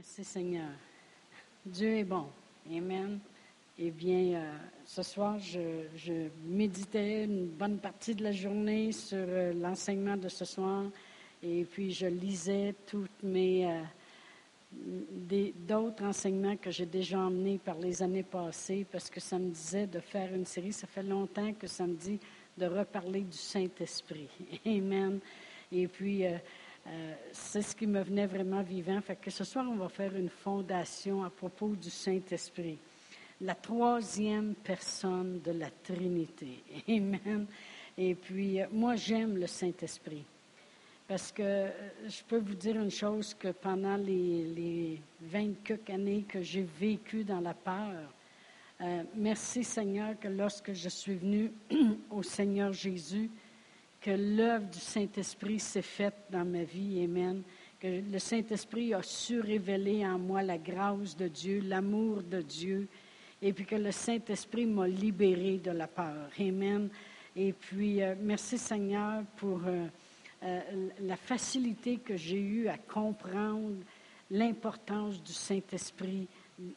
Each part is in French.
Merci Seigneur. Dieu est bon. Amen. Eh bien, euh, ce soir, je, méditais une bonne partie de la journée sur euh, l'enseignement de ce soir et puis je lisais toutes mes euh, d'autres enseignements que j'ai déjà emmenés par les années passées parce que ça me disait de faire une série. Ça fait longtemps que ça me dit de reparler du Saint-Esprit. Amen. Et puis, euh, c'est ce qui me venait vraiment vivant. Fait que ce soir, on va faire une fondation à propos du Saint-Esprit. La troisième personne de la Trinité. Amen. Et puis, euh, moi, j'aime le Saint-Esprit. Parce que euh, je peux vous dire une chose que pendant les, les 20 quelques années que j'ai vécu dans la peur, merci Seigneur que lorsque je suis venue au Seigneur Jésus, que l'œuvre du Saint-Esprit s'est faite dans ma vie. Amen. Que le Saint-Esprit a su révéler en moi la grâce de Dieu, l'amour de Dieu, et puis que le Saint-Esprit m'a libéré de la peur. Amen. Et puis, euh, merci Seigneur pour euh, euh, la facilité que j'ai eue à comprendre l'importance du Saint-Esprit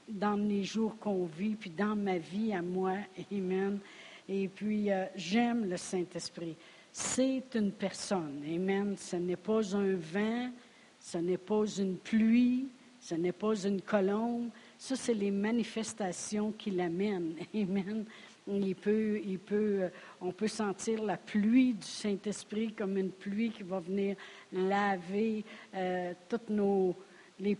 dans les jours qu'on vit, puis dans ma vie à moi. Amen. Et puis, j'aime le Saint-Esprit c'est une personne. Amen. Ce n'est pas un vent, ce n'est pas une pluie, ce n'est pas une colombe. Ça, c'est les manifestations qui l'amènent. Amen. Il peut, il peut, on peut sentir la pluie du Saint-Esprit comme une pluie qui va venir laver euh, tous nos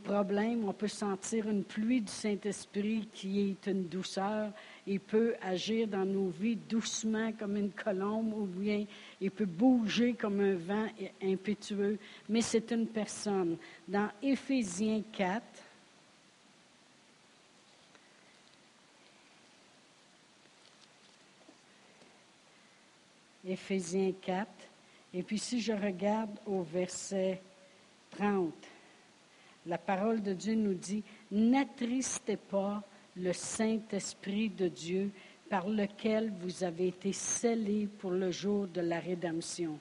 problèmes. On peut sentir une pluie du Saint-Esprit qui est une douceur. Il peut agir dans nos vies doucement comme une colombe ou bien il peut bouger comme un vent impétueux, mais c'est une personne. Dans Éphésiens 4, Éphésiens 4, et puis si je regarde au verset 30, la parole de Dieu nous dit, n'attristez pas le Saint-Esprit de Dieu par lequel vous avez été scellés pour le jour de la rédemption.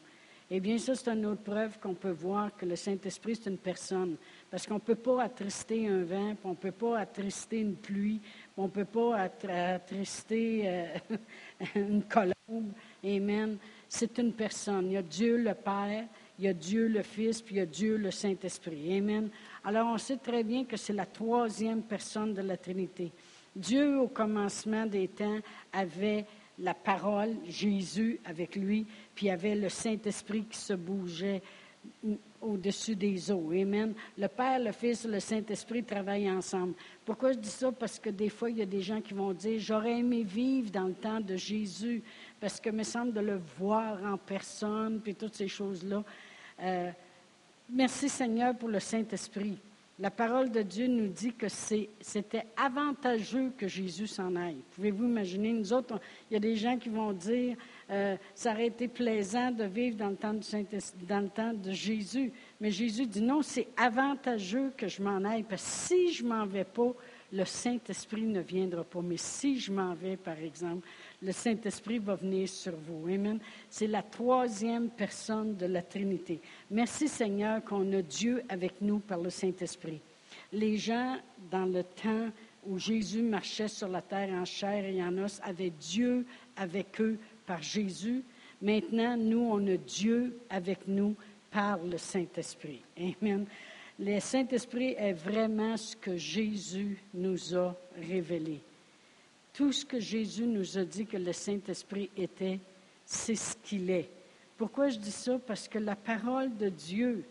Eh bien, ça, c'est une autre preuve qu'on peut voir que le Saint-Esprit, c'est une personne. Parce qu'on ne peut pas attrister un vent, on ne peut pas attrister une pluie, on ne peut pas attrister euh, une colombe. Amen. C'est une personne. Il y a Dieu le Père, il y a Dieu le Fils, puis il y a Dieu le Saint-Esprit. Amen. Alors, on sait très bien que c'est la troisième personne de la Trinité. Dieu, au commencement des temps, avait la parole, Jésus avec lui, puis avait le Saint-Esprit qui se bougeait au-dessus des eaux. Amen. Le Père, le Fils le Saint-Esprit travaillent ensemble. Pourquoi je dis ça? Parce que des fois, il y a des gens qui vont dire, j'aurais aimé vivre dans le temps de Jésus, parce que me semble de le voir en personne, puis toutes ces choses-là. Euh, merci Seigneur pour le Saint-Esprit. La parole de Dieu nous dit que c'était avantageux que Jésus s'en aille. Pouvez-vous imaginer, nous autres, il y a des gens qui vont dire, euh, ça aurait été plaisant de vivre dans le temps, de Jésus. Mais Jésus dit, non, c'est avantageux que je m'en aille, parce que si je m'en vais pas, le Saint-Esprit ne viendra pas. Mais si je m'en vais, par exemple, le Saint-Esprit va venir sur vous. Amen. C'est la troisième personne de la Trinité. Merci Seigneur qu'on a Dieu avec nous par le Saint-Esprit. Les gens, dans le temps où Jésus marchait sur la terre en chair et en os, avaient Dieu avec eux par Jésus. Maintenant, nous, on a Dieu avec nous par le Saint-Esprit. Amen. Le Saint-Esprit est vraiment ce que Jésus nous a révélé. Tout ce que Jésus nous a dit que le Saint-Esprit était, c'est ce qu'il est. Pourquoi je dis ça? Parce que la parole de Dieu,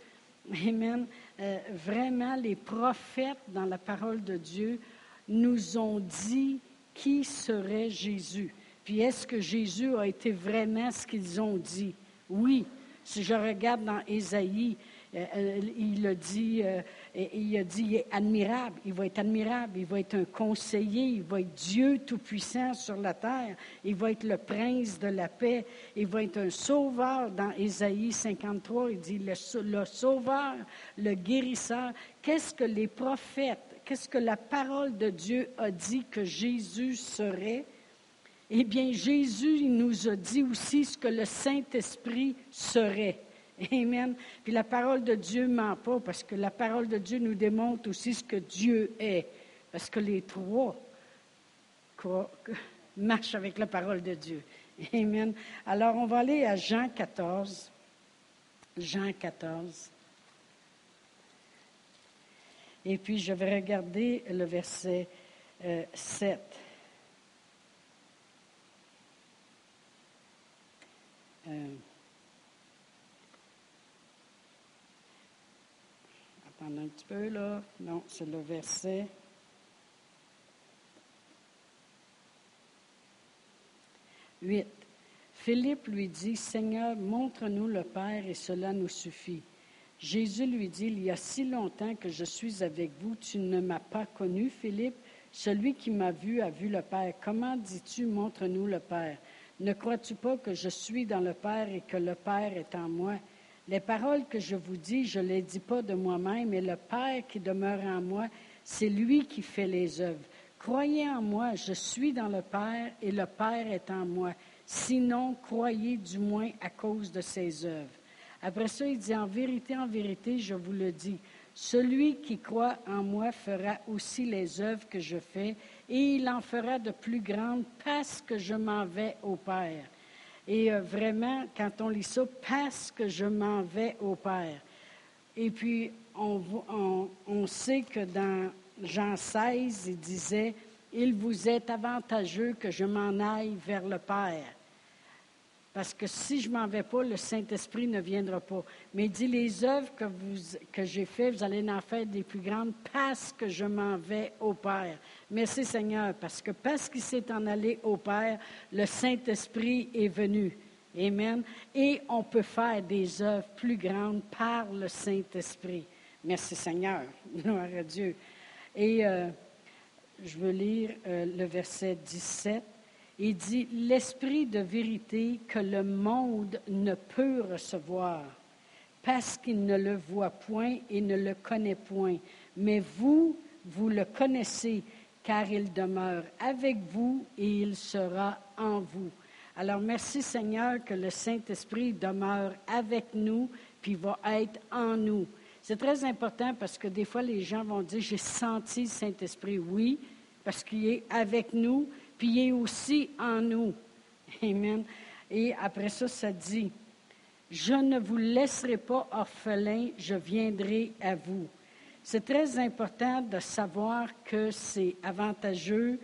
Amen, euh, vraiment les prophètes dans la parole de Dieu nous ont dit qui serait Jésus. Puis est-ce que Jésus a été vraiment ce qu'ils ont dit? Oui. Si je regarde dans Ésaïe, il a dit, euh, il a dit, il est admirable, il va être admirable, il va être un conseiller, il va être Dieu tout-puissant sur la terre, il va être le prince de la paix, il va être un sauveur dans Ésaïe 53, il dit le sauveur, le guérisseur. Qu'est-ce que les prophètes, qu'est-ce que la parole de Dieu a dit que Jésus serait? Eh bien, Jésus il nous a dit aussi ce que le Saint-Esprit serait. Amen. Puis la parole de Dieu ne ment pas parce que la parole de Dieu nous démontre aussi ce que Dieu est. Parce que les trois marchent avec la parole de Dieu. Amen. Alors on va aller à Jean 14. Jean 14. Et puis je vais regarder le verset 7. Euh, attendez un petit peu là. Non, c'est le verset. Huit. Philippe lui dit, Seigneur, montre-nous le Père et cela nous suffit. Jésus lui dit, Il y a si longtemps que je suis avec vous, tu ne m'as pas connu, Philippe. Celui qui m'a vu a vu le Père. Comment dis-tu, montre-nous le Père? Ne crois-tu pas que je suis dans le Père et que le Père est en moi? Les paroles que je vous dis, je ne les dis pas de moi-même, mais le Père qui demeure en moi, c'est lui qui fait les œuvres. Croyez en moi, je suis dans le Père et le Père est en moi. Sinon, croyez du moins à cause de ses œuvres. Après ça, il dit, en vérité, en vérité, je vous le dis, celui qui croit en moi fera aussi les œuvres que je fais, et il en fera de plus grandes parce que je m'en vais au Père. Et euh, vraiment, quand on lit ça, parce que je m'en vais au Père. Et puis, on, on, on sait que dans Jean 16, il disait, Il vous est avantageux que je m'en aille vers le Père. Parce que si je m'en vais pas, le Saint-Esprit ne viendra pas. Mais il dit, les œuvres que, que j'ai faites, vous allez en faire des plus grandes parce que je m'en vais au Père. Merci Seigneur, parce que parce qu'il s'est en allé au Père, le Saint-Esprit est venu. Amen. Et on peut faire des œuvres plus grandes par le Saint-Esprit. Merci Seigneur. Gloire à Dieu. Et euh, je veux lire euh, le verset 17. Il dit, l'esprit de vérité que le monde ne peut recevoir, parce qu'il ne le voit point et ne le connaît point. Mais vous, vous le connaissez, car il demeure avec vous et il sera en vous. Alors merci Seigneur que le Saint-Esprit demeure avec nous, puis va être en nous. C'est très important parce que des fois les gens vont dire, j'ai senti le Saint-Esprit. Oui, parce qu'il est avec nous, puis il est aussi en nous. Amen. Et après ça, ça dit, je ne vous laisserai pas orphelin, je viendrai à vous. C'est très important de savoir que c'est avantageux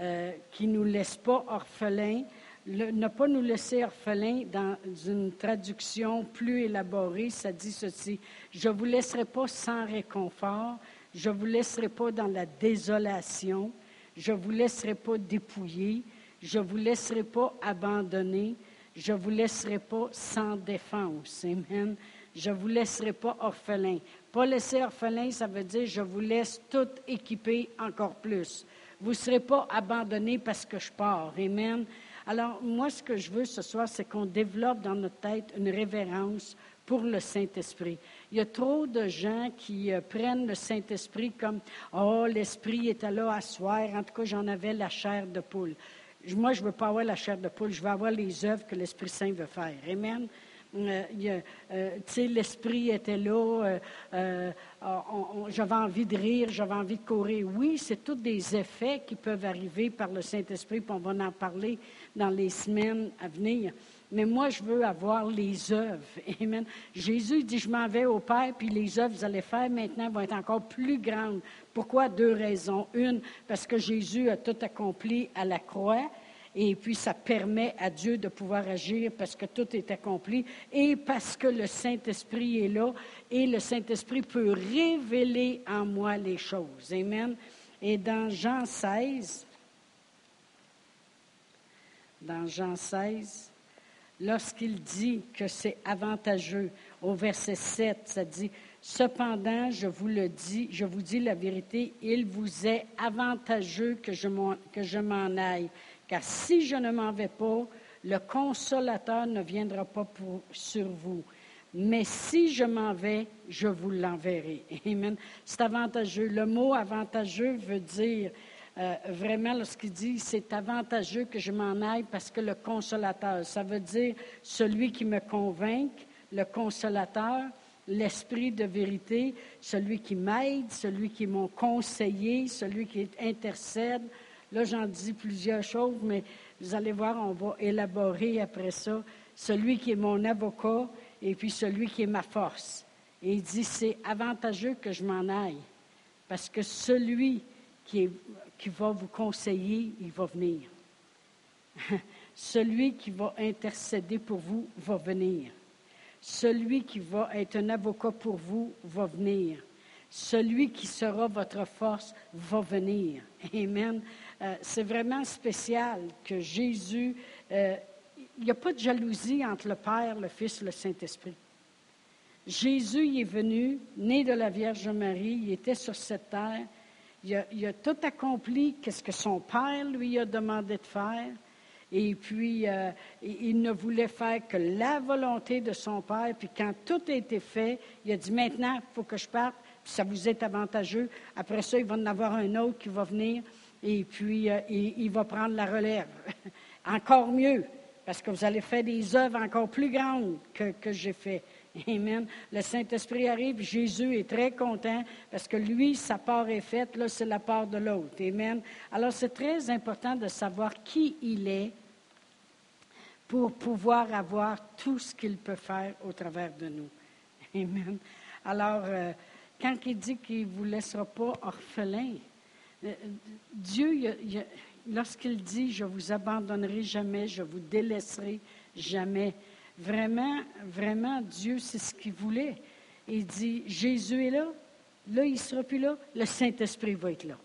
euh, qu'il ne nous laisse pas orphelins. ne pas nous laisser orphelins dans une traduction plus élaborée, ça dit ceci, je ne vous laisserai pas sans réconfort, je ne vous laisserai pas dans la désolation, je ne vous laisserai pas dépouiller. Je ne vous laisserai pas abandonner. Je ne vous laisserai pas sans défense. Amen. Je ne vous laisserai pas orphelin. Pas laisser orphelin, ça veut dire je vous laisse tout équipé encore plus. Vous ne serez pas abandonné parce que je pars. Amen. Alors, moi, ce que je veux ce soir, c'est qu'on développe dans notre tête une révérence pour le Saint-Esprit. Il y a trop de gens qui euh, prennent le Saint-Esprit comme Oh, l'Esprit était là à soir. En tout cas, j'en avais la chair de poule. Moi, je ne veux pas avoir la chair de poule, je veux avoir les œuvres que l'Esprit Saint veut faire. Amen. Euh, euh, l'esprit était là, j'avais envie de rire, j'avais envie de courir. Oui, c'est tous des effets qui peuvent arriver par le Saint-Esprit, puis on va en parler dans les semaines à venir mais moi, je veux avoir les œuvres. Amen. Jésus dit, je m'en vais au Père, puis les œuvres que vous allez faire maintenant vont être encore plus grandes. Pourquoi? Deux raisons. Une, parce que Jésus a tout accompli à la croix. Et puis, ça permet à Dieu de pouvoir agir parce que tout est accompli et parce que le Saint-Esprit est là et le Saint-Esprit peut révéler en moi les choses. Amen. Et dans Jean 16, dans Jean 16, lorsqu'il dit que c'est avantageux. Au verset 7, ça dit Cependant, je vous le dis, je vous dis la vérité, il vous est avantageux que je m'en aille. Car si je ne m'en vais pas, le consolateur ne viendra pas sur vous. Mais si je m'en vais, je vous l'enverrai. Amen. C'est avantageux. Le mot avantageux veut dire euh, vraiment, lorsqu'il dit c'est avantageux que je m'en aille parce que le consolateur, ça veut dire celui qui me convainc, le consolateur, l'esprit de vérité, celui qui m'aide, celui qui est mon conseiller, celui qui intercède. Là, j'en dis plusieurs choses, mais vous allez voir, on va élaborer après ça. Celui qui est mon avocat et puis celui qui est ma force. Et il dit, c'est avantageux que je m'en aille, parce que celui qui, qui va vous conseiller, il va venir. celui qui va intercéder pour vous va venir. Celui qui va être un avocat pour vous va venir. Celui qui sera votre force va venir. Amen. Euh, c'est vraiment spécial que Jésus, euh, il n'y a pas de jalousie entre le Père, le Fils le Saint-Esprit. Jésus est venu, né de la Vierge Marie, il était sur cette terre, il a, il tout accompli, qu'est-ce que son Père lui a demandé de faire. Et puis, euh, il ne voulait faire que la volonté de son Père. Puis quand tout a été fait, il a dit, maintenant, il faut que je parte, puis ça vous est avantageux. Après ça, il va en avoir un autre qui va venir, et puis euh, il, va prendre la relève. encore mieux, parce que vous allez faire des œuvres encore plus grandes que, que j'ai fait. Amen. Le Saint-Esprit arrive, Jésus est très content parce que lui, sa part est faite, là, c'est la part de l'autre. Amen. Alors, c'est très important de savoir qui il est pour pouvoir avoir tout ce qu'il peut faire au travers de nous. Amen. Alors, euh, quand il dit qu'il ne vous laissera pas orphelin, euh, Dieu, lorsqu'il dit, je vous abandonnerai jamais, je vous délaisserai jamais, vraiment, vraiment, Dieu, c'est ce qu'il voulait. Il dit, Jésus est là, là, il ne sera plus là, le Saint-Esprit va être là.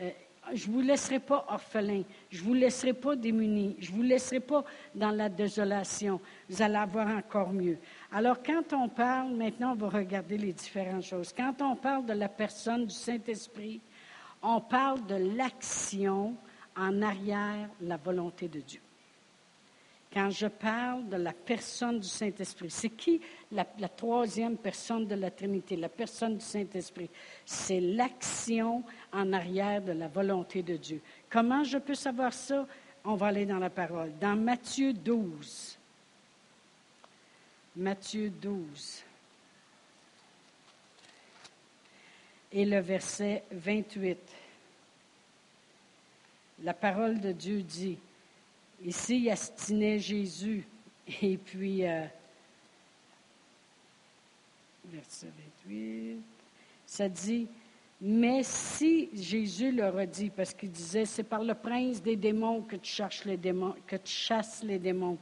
Euh, je ne vous laisserai pas orphelin, je ne vous laisserai pas démuni, je ne vous laisserai pas dans la désolation. Vous allez avoir encore mieux. Alors, quand on parle, maintenant, on va regarder les différentes choses. Quand on parle de la personne du Saint-Esprit, on parle de l'action en arrière, la volonté de Dieu quand je parle de la personne du Saint-Esprit. C'est qui la, troisième personne de la Trinité, la personne du Saint-Esprit? C'est l'action en arrière de la volonté de Dieu. Comment je peux savoir ça? On va aller dans la parole. Dans Matthieu 12. Matthieu 12. Et le verset 28. La parole de Dieu dit, Ici, il astinait Jésus. Et puis, euh, verset 28, ça dit, mais si Jésus leur a dit, parce qu'il disait, c'est par le prince des démons que tu cherches les démons, que tu chasses les démons.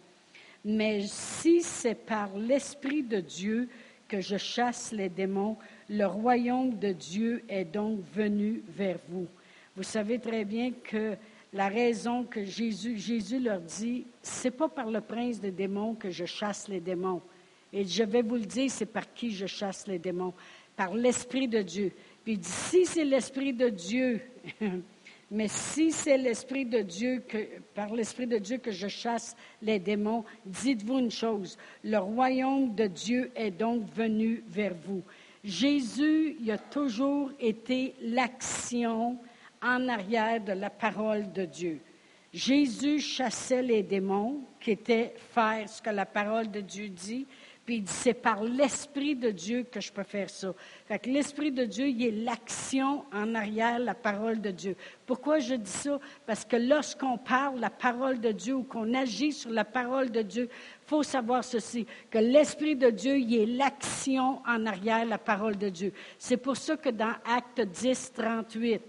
Mais si c'est par l'Esprit de Dieu que je chasse les démons, le royaume de Dieu est donc venu vers vous. Vous savez très bien que la raison que Jésus, leur dit, c'est pas par le prince des démons que je chasse les démons. Et je vais vous le dire, c'est par qui je chasse les démons. Par l'Esprit de Dieu. Puis il dit, si c'est l'Esprit de Dieu, mais si c'est l'Esprit de Dieu, que, par l'Esprit de Dieu que je chasse les démons, dites-vous une chose, le royaume de Dieu est donc venu vers vous. Jésus, il a toujours été l'action en arrière de la parole de Dieu. Jésus chassait les démons, qui étaient faire ce que la parole de Dieu dit, puis il dit, c'est par l'Esprit de Dieu que je peux faire ça. Fait que l'Esprit de Dieu, il est l'action en arrière, la parole de Dieu. Pourquoi je dis ça? Parce que lorsqu'on parle la parole de Dieu ou qu'on agit sur la parole de Dieu, il faut savoir ceci, que l'Esprit de Dieu, il est l'action en arrière, la parole de Dieu. C'est pour ça que dans Acte 10, 38,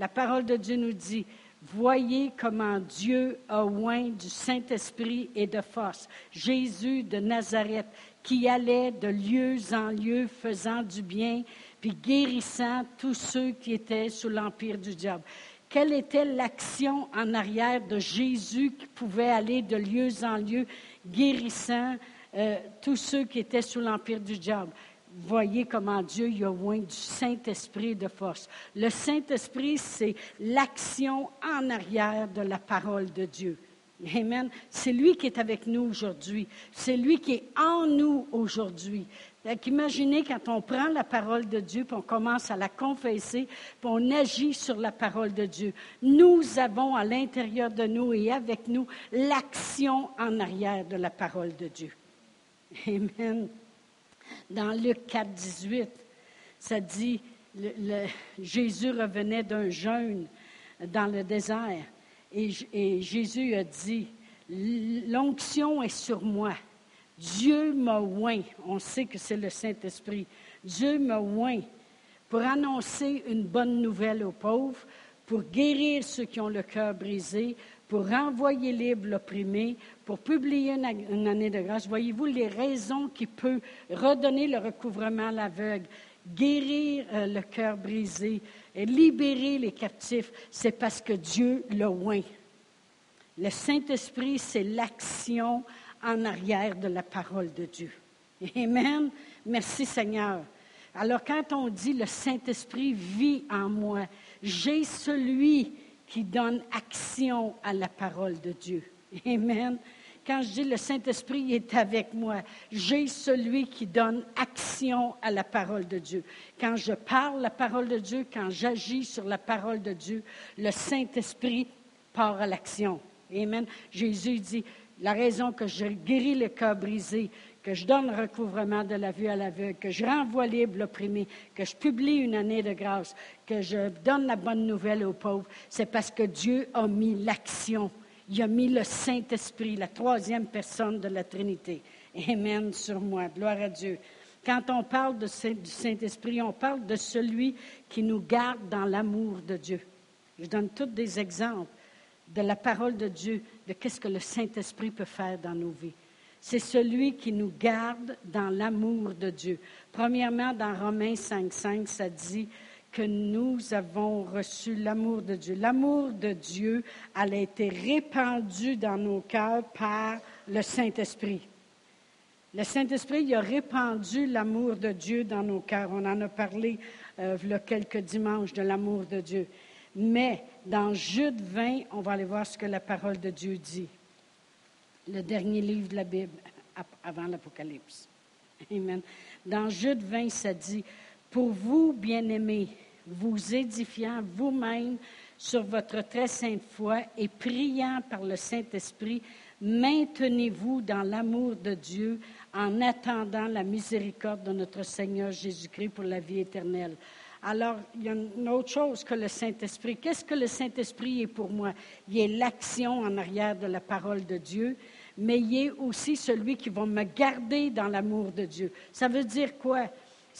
la parole de Dieu nous dit, Voyez comment Dieu a oint du Saint-Esprit et de force Jésus de Nazareth, qui allait de lieu en lieu faisant du bien, puis guérissant tous ceux qui étaient sous l'empire du diable. Quelle était l'action en arrière de Jésus qui pouvait aller de lieu en lieu, guérissant euh, tous ceux qui étaient sous l'empire du diable? Voyez comment Dieu y a oint du Saint-Esprit de force. Le Saint-Esprit, c'est l'action en arrière de la parole de Dieu. Amen. C'est lui qui est avec nous aujourd'hui. C'est lui qui est en nous aujourd'hui. Imaginez quand on prend la parole de Dieu, puis on commence à la confesser, puis on agit sur la parole de Dieu. Nous avons à l'intérieur de nous et avec nous l'action en arrière de la parole de Dieu. Amen. Dans Luc 4, 18, ça dit, Jésus revenait d'un jeûne dans le désert et, Jésus a dit, l'onction est sur moi. Dieu m'a oint. On sait que c'est le Saint-Esprit. Dieu m'a oint pour annoncer une bonne nouvelle aux pauvres, pour guérir ceux qui ont le cœur brisé, pour renvoyer libre l'opprimé, pour publier une, année de grâce. Voyez-vous les raisons qui peuvent redonner le recouvrement à l'aveugle, guérir euh, le cœur brisé, et libérer les captifs, c'est parce que Dieu l'a oint. Le Saint-Esprit, c'est l'action en arrière de la parole de Dieu. Amen. Merci Seigneur. Alors quand on dit le Saint-Esprit vit en moi, j'ai celui qui donne action à la parole de Dieu. Amen. Quand je dis le Saint-Esprit est avec moi, j'ai celui qui donne action à la parole de Dieu. Quand je parle la parole de Dieu, quand j'agis sur la parole de Dieu, le Saint-Esprit part à l'action. Amen. Jésus dit, la raison que je guéris le cœur brisé, que je donne recouvrement de la vue à l'aveugle, que je renvoie libre l'opprimé, que je publie une année de grâce, que je donne la bonne nouvelle aux pauvres, c'est parce que Dieu a mis l'action. Il a mis le Saint-Esprit, la troisième personne de la Trinité. Amen sur moi. Gloire à Dieu. Quand on parle du Saint-Esprit, on parle de celui qui nous garde dans l'amour de Dieu. Je donne tous des exemples de la parole de Dieu, de qu'est-ce que le Saint-Esprit peut faire dans nos vies. C'est celui qui nous garde dans l'amour de Dieu. Premièrement, dans Romains 5.5, ça dit que nous avons reçu l'amour de Dieu. L'amour de Dieu, a été répandu dans nos cœurs par le Saint-Esprit. Le Saint-Esprit a répandu l'amour de Dieu dans nos cœurs. On en a parlé euh, il quelques dimanches de l'amour de Dieu. Mais dans Jude 20, on va aller voir ce que la parole de Dieu dit. Le dernier livre de la Bible, avant l'Apocalypse. Amen. Dans Jude 20, ça dit, Pour vous, bien-aimés, vous édifiant vous-même sur votre très sainte foi et priant par le Saint-Esprit, maintenez-vous dans l'amour de Dieu en attendant la miséricorde de notre Seigneur Jésus-Christ pour la vie éternelle. Alors, il y a une autre chose que le Saint-Esprit. Qu'est-ce que le Saint-Esprit est pour moi? Il est l'action en arrière de la parole de Dieu, mais il est aussi celui qui va me garder dans l'amour de Dieu. Ça veut dire quoi?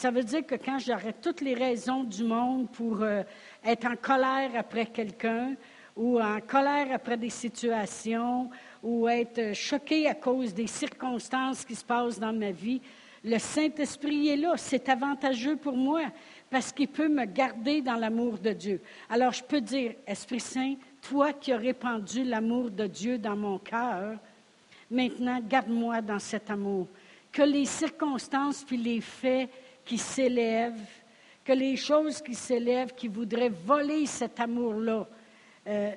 Ça veut dire que quand j'aurai toutes les raisons du monde pour euh, être en colère après quelqu'un, ou en colère après des situations, ou être choqué à cause des circonstances qui se passent dans ma vie, le Saint-Esprit est là. C'est avantageux pour moi parce qu'il peut me garder dans l'amour de Dieu. Alors je peux dire, Esprit Saint, toi qui as répandu l'amour de Dieu dans mon cœur, maintenant garde-moi dans cet amour. Que les circonstances puis les faits qui s'élèvent, que les choses qui s'élèvent, qui voudraient voler cet amour-là, euh,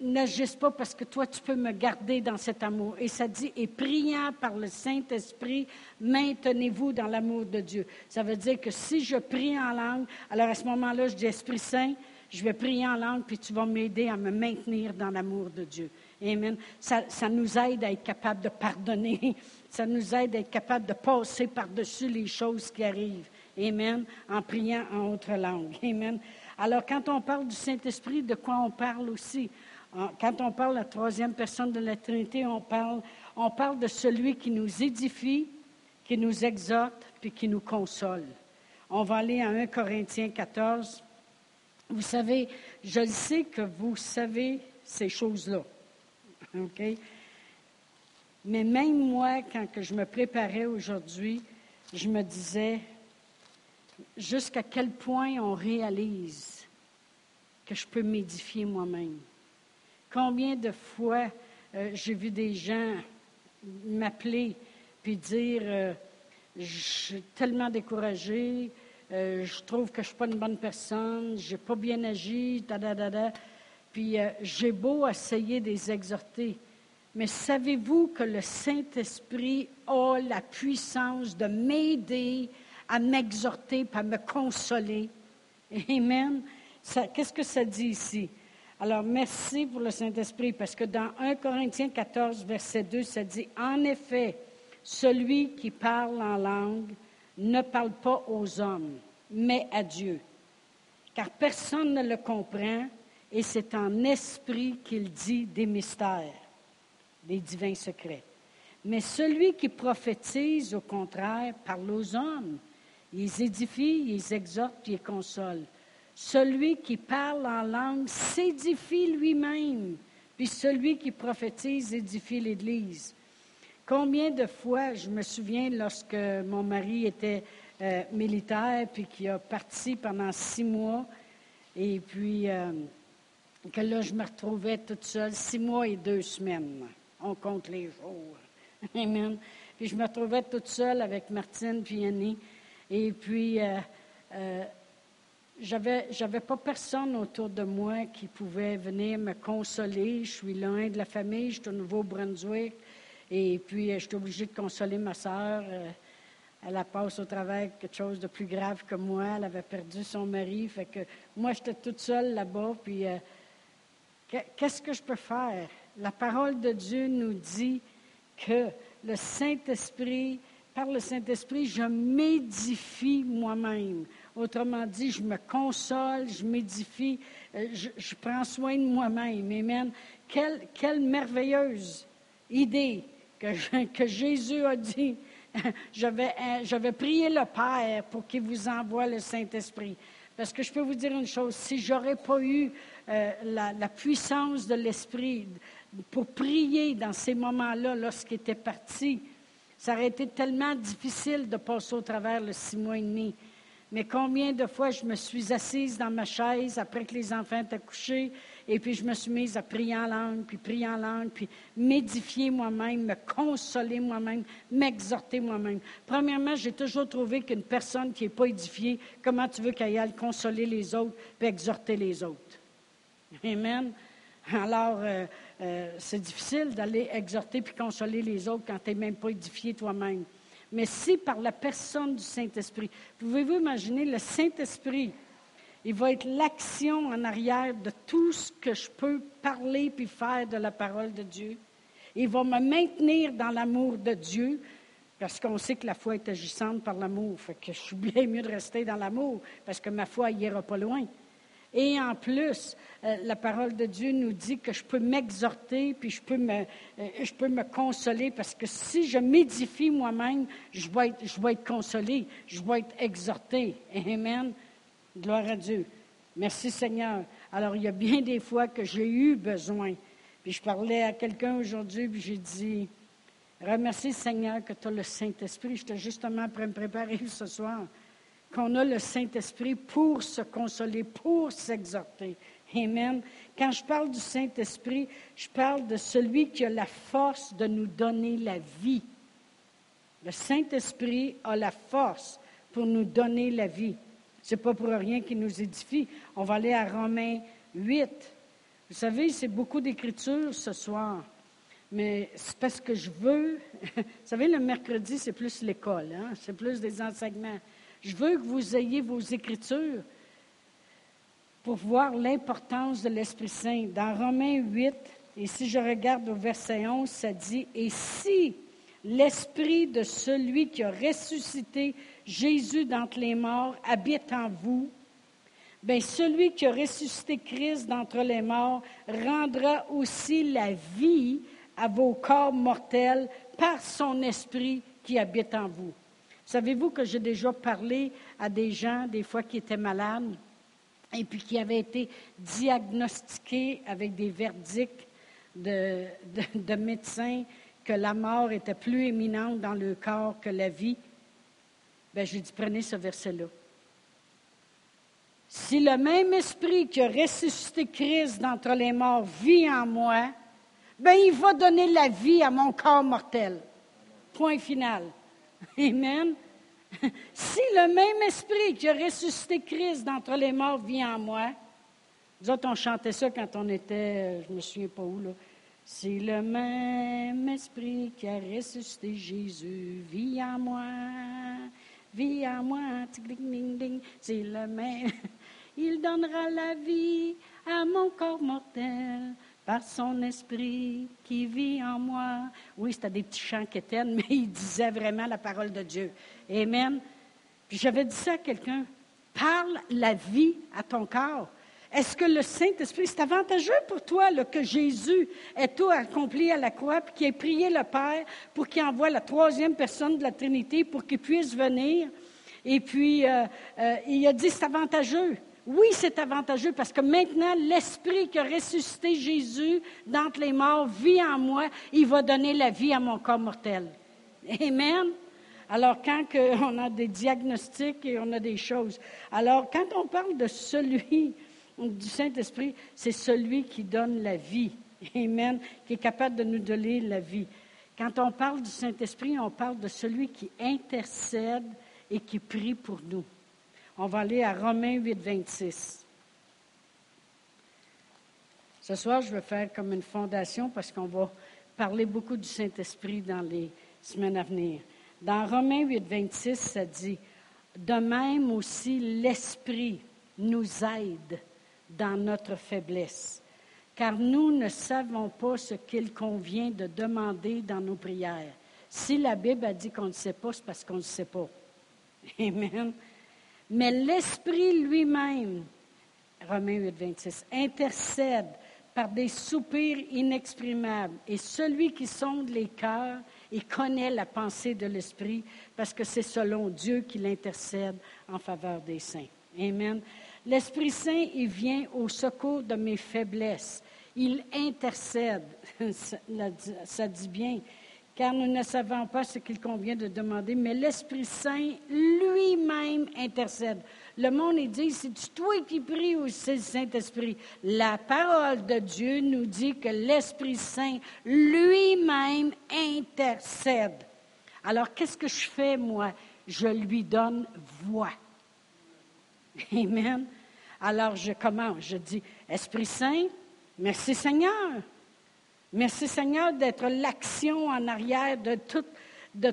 n'agissent pas parce que toi, tu peux me garder dans cet amour. Et ça dit, et priant par le Saint-Esprit, maintenez-vous dans l'amour de Dieu. Ça veut dire que si je prie en langue, alors à ce moment-là, je dis, Esprit Saint, je vais prier en langue, puis tu vas m'aider à me maintenir dans l'amour de Dieu. Amen. Ça, nous aide à être capable de pardonner. Ça nous aide à être capable de passer par-dessus les choses qui arrivent. Amen. En priant en autre langue. Amen. Alors, quand on parle du Saint-Esprit, de quoi on parle aussi? Quand on parle de la troisième personne de la Trinité, on parle, on parle de celui qui nous édifie, qui nous exhorte, puis qui nous console. On va aller à 1 Corinthiens 14. Vous savez, je sais que vous savez ces choses-là. Mais même moi, quand je me préparais aujourd'hui, je me disais jusqu'à quel point on réalise que je peux m'édifier moi-même? Combien de fois euh, j'ai vu des gens m'appeler puis dire euh, Je suis tellement découragé, euh, je trouve que je ne suis pas une bonne personne, je n'ai pas bien agi, da, da, da, da. Puis j'ai beau essayer de les exhorter. Mais savez-vous que le Saint-Esprit a la puissance de m'aider à m'exhorter, à me consoler? Amen. Qu'est-ce que ça dit ici? Alors, merci pour le Saint-Esprit, parce que dans 1 Corinthiens 14, verset 2, ça dit, En effet, celui qui parle en langue ne parle pas aux hommes, mais à Dieu, car personne ne le comprend et c'est en esprit qu'il dit des mystères, des divins secrets. Mais celui qui prophétise, au contraire, parle aux hommes. Il les édifie, il les exhorte, il console. Celui qui parle en langue s'édifie lui-même, puis celui qui prophétise édifie l'Église. Combien de fois, je me souviens lorsque mon mari était euh, militaire, puis qui a parti pendant six mois, et puis euh, que là, je me retrouvais toute seule, six mois et deux semaines. On compte les jours. Amen. Puis je me retrouvais toute seule avec Martine puis Annie. Et puis, euh, euh, j'avais, j'avais pas personne autour de moi qui pouvait venir me consoler. Je suis loin de la famille, je suis au Nouveau-Brunswick. Et puis, euh, je suis obligée de consoler ma sœur. Euh, elle a passe au travail quelque chose de plus grave que moi. Elle avait perdu son mari. Fait que moi, j'étais toute seule là-bas. Puis, qu'est-ce que je peux faire? La parole de Dieu nous dit que le Saint-Esprit, par le Saint-Esprit, je m'édifie moi-même. Autrement dit, je me console, je m'édifie, euh, je, prends soin de moi-même. Amen. Quelle, quelle merveilleuse idée que, que Jésus a dit. Je vais, euh, je vais prier le Père pour qu'il vous envoie le Saint-Esprit. Parce que je peux vous dire une chose, si j'aurais pas eu euh, la, puissance de l'Esprit, pour prier dans ces moments-là, lorsqu'il était parti. Ça aurait été tellement difficile de passer au travers le six mois et demi. Mais combien de fois je me suis assise dans ma chaise après que les enfants étaient couchés, et puis je me suis mise à prier en langue, puis prier en langue, puis m'édifier moi-même, me consoler moi-même, m'exhorter moi-même. Premièrement, j'ai toujours trouvé qu'une personne qui n'est pas édifiée, comment tu veux qu'elle aille consoler les autres, puis exhorter les autres? Amen. Alors, euh, euh, c'est difficile d'aller exhorter puis consoler les autres quand tu n'es même pas édifié toi-même. Mais si par la personne du Saint-Esprit, pouvez-vous imaginer le Saint-Esprit, il va être l'action en arrière de tout ce que je peux parler puis faire de la parole de Dieu. Il va me maintenir dans l'amour de Dieu, parce qu'on sait que la foi est agissante par l'amour. Fait que je suis bien mieux de rester dans l'amour, parce que ma foi n'ira pas loin. Et en plus, euh, la parole de Dieu nous dit que je peux m'exhorter, puis je peux me, euh, je peux me consoler, parce que si je m'édifie moi-même, je vais, être, je vais être consolé, je vais être exhorté. Amen. Gloire à Dieu. Merci Seigneur. Alors, il y a bien des fois que j'ai eu besoin. Puis je parlais à quelqu'un aujourd'hui, puis j'ai dit, remercie Seigneur que tu as le Saint-Esprit. J'étais justement pour me préparer ce soir qu'on a le Saint-Esprit pour se consoler, pour s'exhorter. Amen. Quand je parle du Saint-Esprit, je parle de celui qui a la force de nous donner la vie. Le Saint-Esprit a la force pour nous donner la vie. Ce n'est pas pour rien qu'il nous édifie. On va aller à Romains 8. Vous savez, c'est beaucoup d'écriture ce soir. Mais c'est parce que je veux. Vous savez, le mercredi, c'est plus l'école, hein? c'est plus des enseignements. Je veux que vous ayez vos Écritures pour voir l'importance de l'Esprit Saint. Dans Romains 8, et si je regarde au verset 11, ça dit, Et si l'Esprit de celui qui a ressuscité Jésus d'entre les morts habite en vous, bien, celui qui a ressuscité Christ d'entre les morts rendra aussi la vie à vos corps mortels par son Esprit qui habite en vous. Savez-vous que j'ai déjà parlé à des gens, des fois, qui étaient malades et puis qui avaient été diagnostiqués avec des verdicts de, de, médecins que la mort était plus éminente dans le corps que la vie? Bien, j'ai dit, prenez ce verset-là. Si le même esprit qui a ressuscité Christ d'entre les morts vit en moi, bien, il va donner la vie à mon corps mortel. Point final. Amen. Si le même esprit qui a ressuscité Christ d'entre les morts vient en moi, nous autres, on chantait ça quand on était, euh, je ne me souviens pas où, là. Si le même esprit qui a ressuscité Jésus vit en moi, vit en moi, c'est le même. Il donnera la vie à mon corps mortel par son esprit qui vit en moi. Oui, c'était des petits chants quétaines, mais il disait vraiment la parole de Dieu. Amen. Puis j'avais dit ça à quelqu'un. Parle la vie à ton corps. Est-ce que le Saint-Esprit, c'est avantageux pour toi que Jésus ait tout accompli à la croix, puis qu'il ait prié le Père pour qu'il envoie la troisième personne de la Trinité pour qu'il puisse venir? Et puis, euh, euh, il a dit, c'est avantageux. Oui, c'est avantageux parce que maintenant, l'Esprit qui a ressuscité Jésus d'entre les morts vit en moi. Il va donner la vie à mon corps mortel. Amen. Alors, quand on a des diagnostics et on a des choses, alors quand on parle de celui du Saint-Esprit, c'est celui qui donne la vie. Amen. Qui est capable de nous donner la vie. Quand on parle du Saint-Esprit, on parle de celui qui intercède et qui prie pour nous. On va aller à Romains 8, 26. Ce soir, je vais faire comme une fondation parce qu'on va parler beaucoup du Saint-Esprit dans les semaines à venir. Dans Romains 8, 26, ça dit, De même aussi l'Esprit nous aide dans notre faiblesse, car nous ne savons pas ce qu'il convient de demander dans nos prières. Si la Bible a dit qu'on ne sait pas, c'est parce qu'on ne sait pas. Amen. Mais l'Esprit lui-même, Romains 8, 26, intercède par des soupirs inexprimables. Et celui qui sonde les cœurs, il connaît la pensée de l'Esprit parce que c'est selon Dieu qu'il intercède en faveur des saints. Amen. L'Esprit Saint, il vient au secours de mes faiblesses. Il intercède. Ça dit bien car nous ne savons pas ce qu'il convient de demander, mais l'Esprit Saint lui-même intercède. Le monde dit, c'est toi qui pries ou c'est le Saint-Esprit? La parole de Dieu nous dit que l'Esprit Saint lui-même intercède. Alors, qu'est-ce que je fais, moi? Je lui donne voix. Amen. Alors, je commence, je dis, Esprit Saint, merci Seigneur. Merci Seigneur d'être l'action en arrière de toute,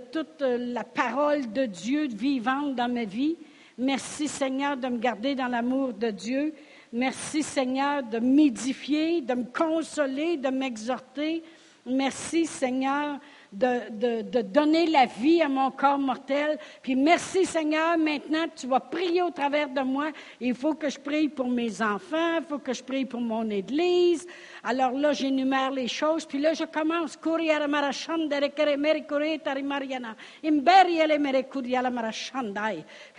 toute la parole de Dieu vivante dans ma vie. Merci Seigneur de me garder dans l'amour de Dieu. Merci Seigneur de m'édifier, de me consoler, de m'exhorter. Merci Seigneur de, donner la vie à mon corps mortel. Puis merci Seigneur, maintenant tu vas prier au travers de moi. Il faut que je prie pour mes enfants, il faut que je prie pour mon Église. Alors là, j'énumère les choses. Puis là, je commence. Puis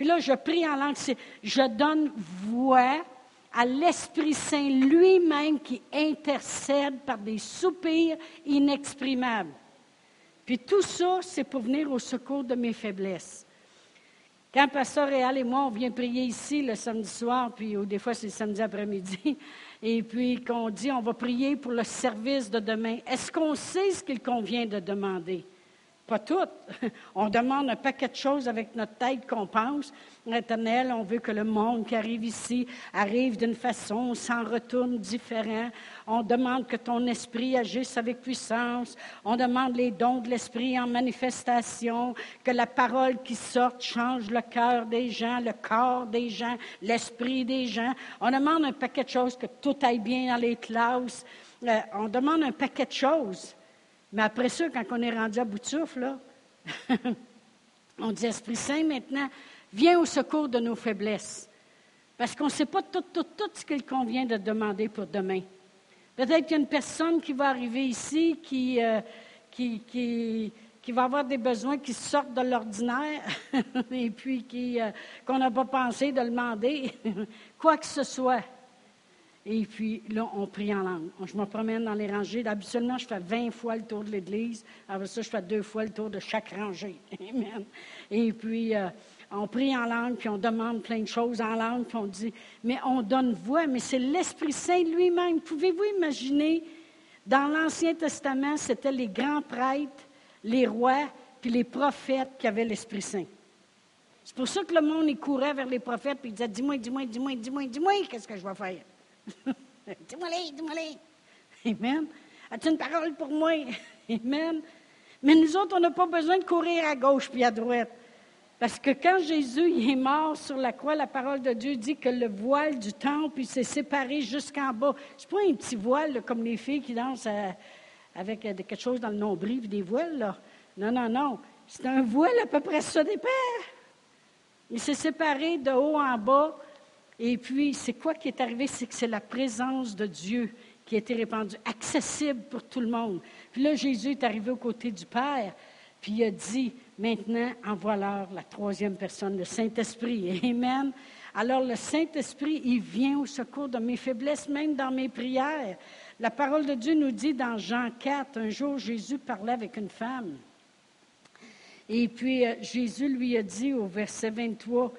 là, je prie en langue. Je donne voix à l'Esprit Saint lui-même qui intercède par des soupirs inexprimables. Puis tout ça, c'est pour venir au secours de mes faiblesses. Quand Pasteur Réal et moi, on vient prier ici le samedi soir, puis ou des fois c'est le samedi après-midi, et puis qu'on dit on va prier pour le service de demain, est-ce qu'on sait ce qu'il convient de demander? Pas tout. On demande un paquet de choses avec notre tête qu'on pense. Éternel, on veut que le monde qui arrive ici arrive d'une façon, s'en retourne différent. On demande que ton esprit agisse avec puissance. On demande les dons de l'esprit en manifestation, que la parole qui sorte change le cœur des gens, le corps des gens, l'esprit des gens. On demande un paquet de choses, que tout aille bien dans les classes. Euh, on demande un paquet de choses. Mais après ça, quand on est rendu à bout de souffle, là, on dit Esprit Saint maintenant, viens au secours de nos faiblesses. Parce qu'on ne sait pas tout, ce qu'il convient de demander pour demain. Peut-être qu'il y a une personne qui va arriver ici qui, euh, va avoir des besoins qui sortent de l'ordinaire et puis euh, qu'on n'a pas pensé de demander. Quoi que ce soit. Et puis là, on prie en langue. Je me promène dans les rangées. Habituellement, je fais 20 fois le tour de l'église. Après ça, je fais deux fois le tour de chaque rangée. Amen. Et puis, euh, on prie en langue, puis on demande plein de choses en langue, puis on dit, mais on donne voix, mais c'est l'Esprit Saint lui-même. Pouvez-vous imaginer, dans l'Ancien Testament, c'était les grands prêtres, les rois, puis les prophètes qui avaient l'Esprit Saint? C'est pour ça que le monde, il courait vers les prophètes, puis il disait, dis-moi, dis-moi, dis-moi, dis-moi, dis-moi, qu'est-ce que je vais faire? dis-moi-les, dis-moi-les. Amen. As-tu une parole pour moi? Amen. Mais nous autres, on n'a pas besoin de courir à gauche puis à droite. Parce que quand Jésus est mort sur la croix, la parole de Dieu dit que le voile du temple s'est séparé jusqu'en bas. C'est pas un petit voile comme les filles qui dansent euh, avec euh, quelque chose dans le nombril, des voiles. Non, non, non. C'est un voile à peu près ça des pères. Il s'est séparé de haut en bas. Et puis, c'est quoi qui est arrivé? C'est que c'est la présence de Dieu qui a été répandue, accessible pour tout le monde. Puis là, Jésus est arrivé aux côtés du Père, puis il a dit, maintenant, envoie-leur la troisième personne, le Saint-Esprit. Amen. Alors, le Saint-Esprit, il vient au secours de mes faiblesses, même dans mes prières. La parole de Dieu nous dit dans Jean 4, un jour, Jésus parlait avec une femme. Et puis euh, Jésus lui a dit au verset 23,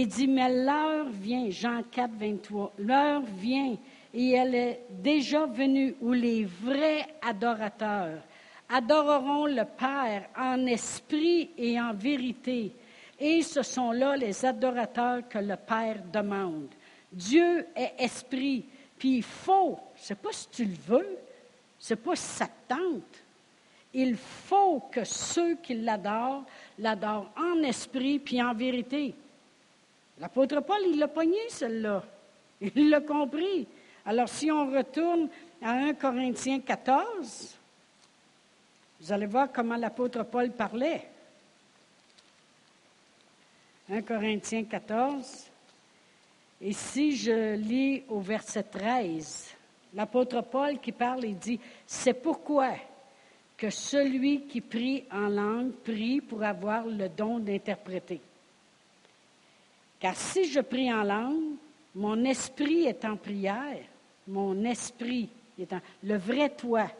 il dit, mais l'heure vient, Jean 4, 23, l'heure vient et elle est déjà venue où les vrais adorateurs adoreront le Père en esprit et en vérité. Et ce sont là les adorateurs que le Père demande. Dieu est esprit, puis il faut, c'est pas si tu le veux, c'est pas si ça te tente, il faut que ceux qui l'adorent l'adorent en esprit puis en vérité. L'apôtre Paul, il l'a pogné, celle-là. Il l'a compris. Alors, si on retourne à 1 Corinthiens 14, vous allez voir comment l'apôtre Paul parlait. 1 Corinthiens 14. Et si je lis au verset 13, l'apôtre Paul qui parle, il dit, c'est pourquoi que celui qui prie en langue prie pour avoir le don d'interpréter. Car si je prie en langue, mon esprit est en prière, mon esprit est en... Le vrai toi.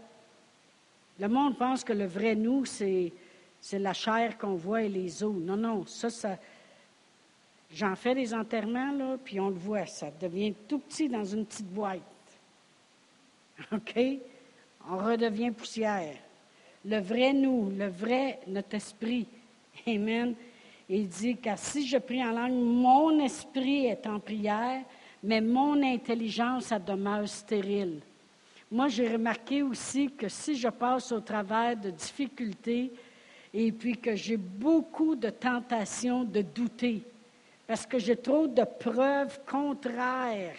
Le monde pense que le vrai nous, c'est, la chair qu'on voit et les os. Non, non, ça, ça... J'en fais des enterrements, là, puis on le voit, ça devient tout petit dans une petite boîte. OK? On redevient poussière le vrai nous, le vrai notre esprit. Amen. Il dit, car si je prie en langue, mon esprit est en prière, mais mon intelligence, ça demeure stérile. Moi, j'ai remarqué aussi que si je passe au travers de difficultés et puis que j'ai beaucoup de tentations de douter, parce que j'ai trop de preuves contraires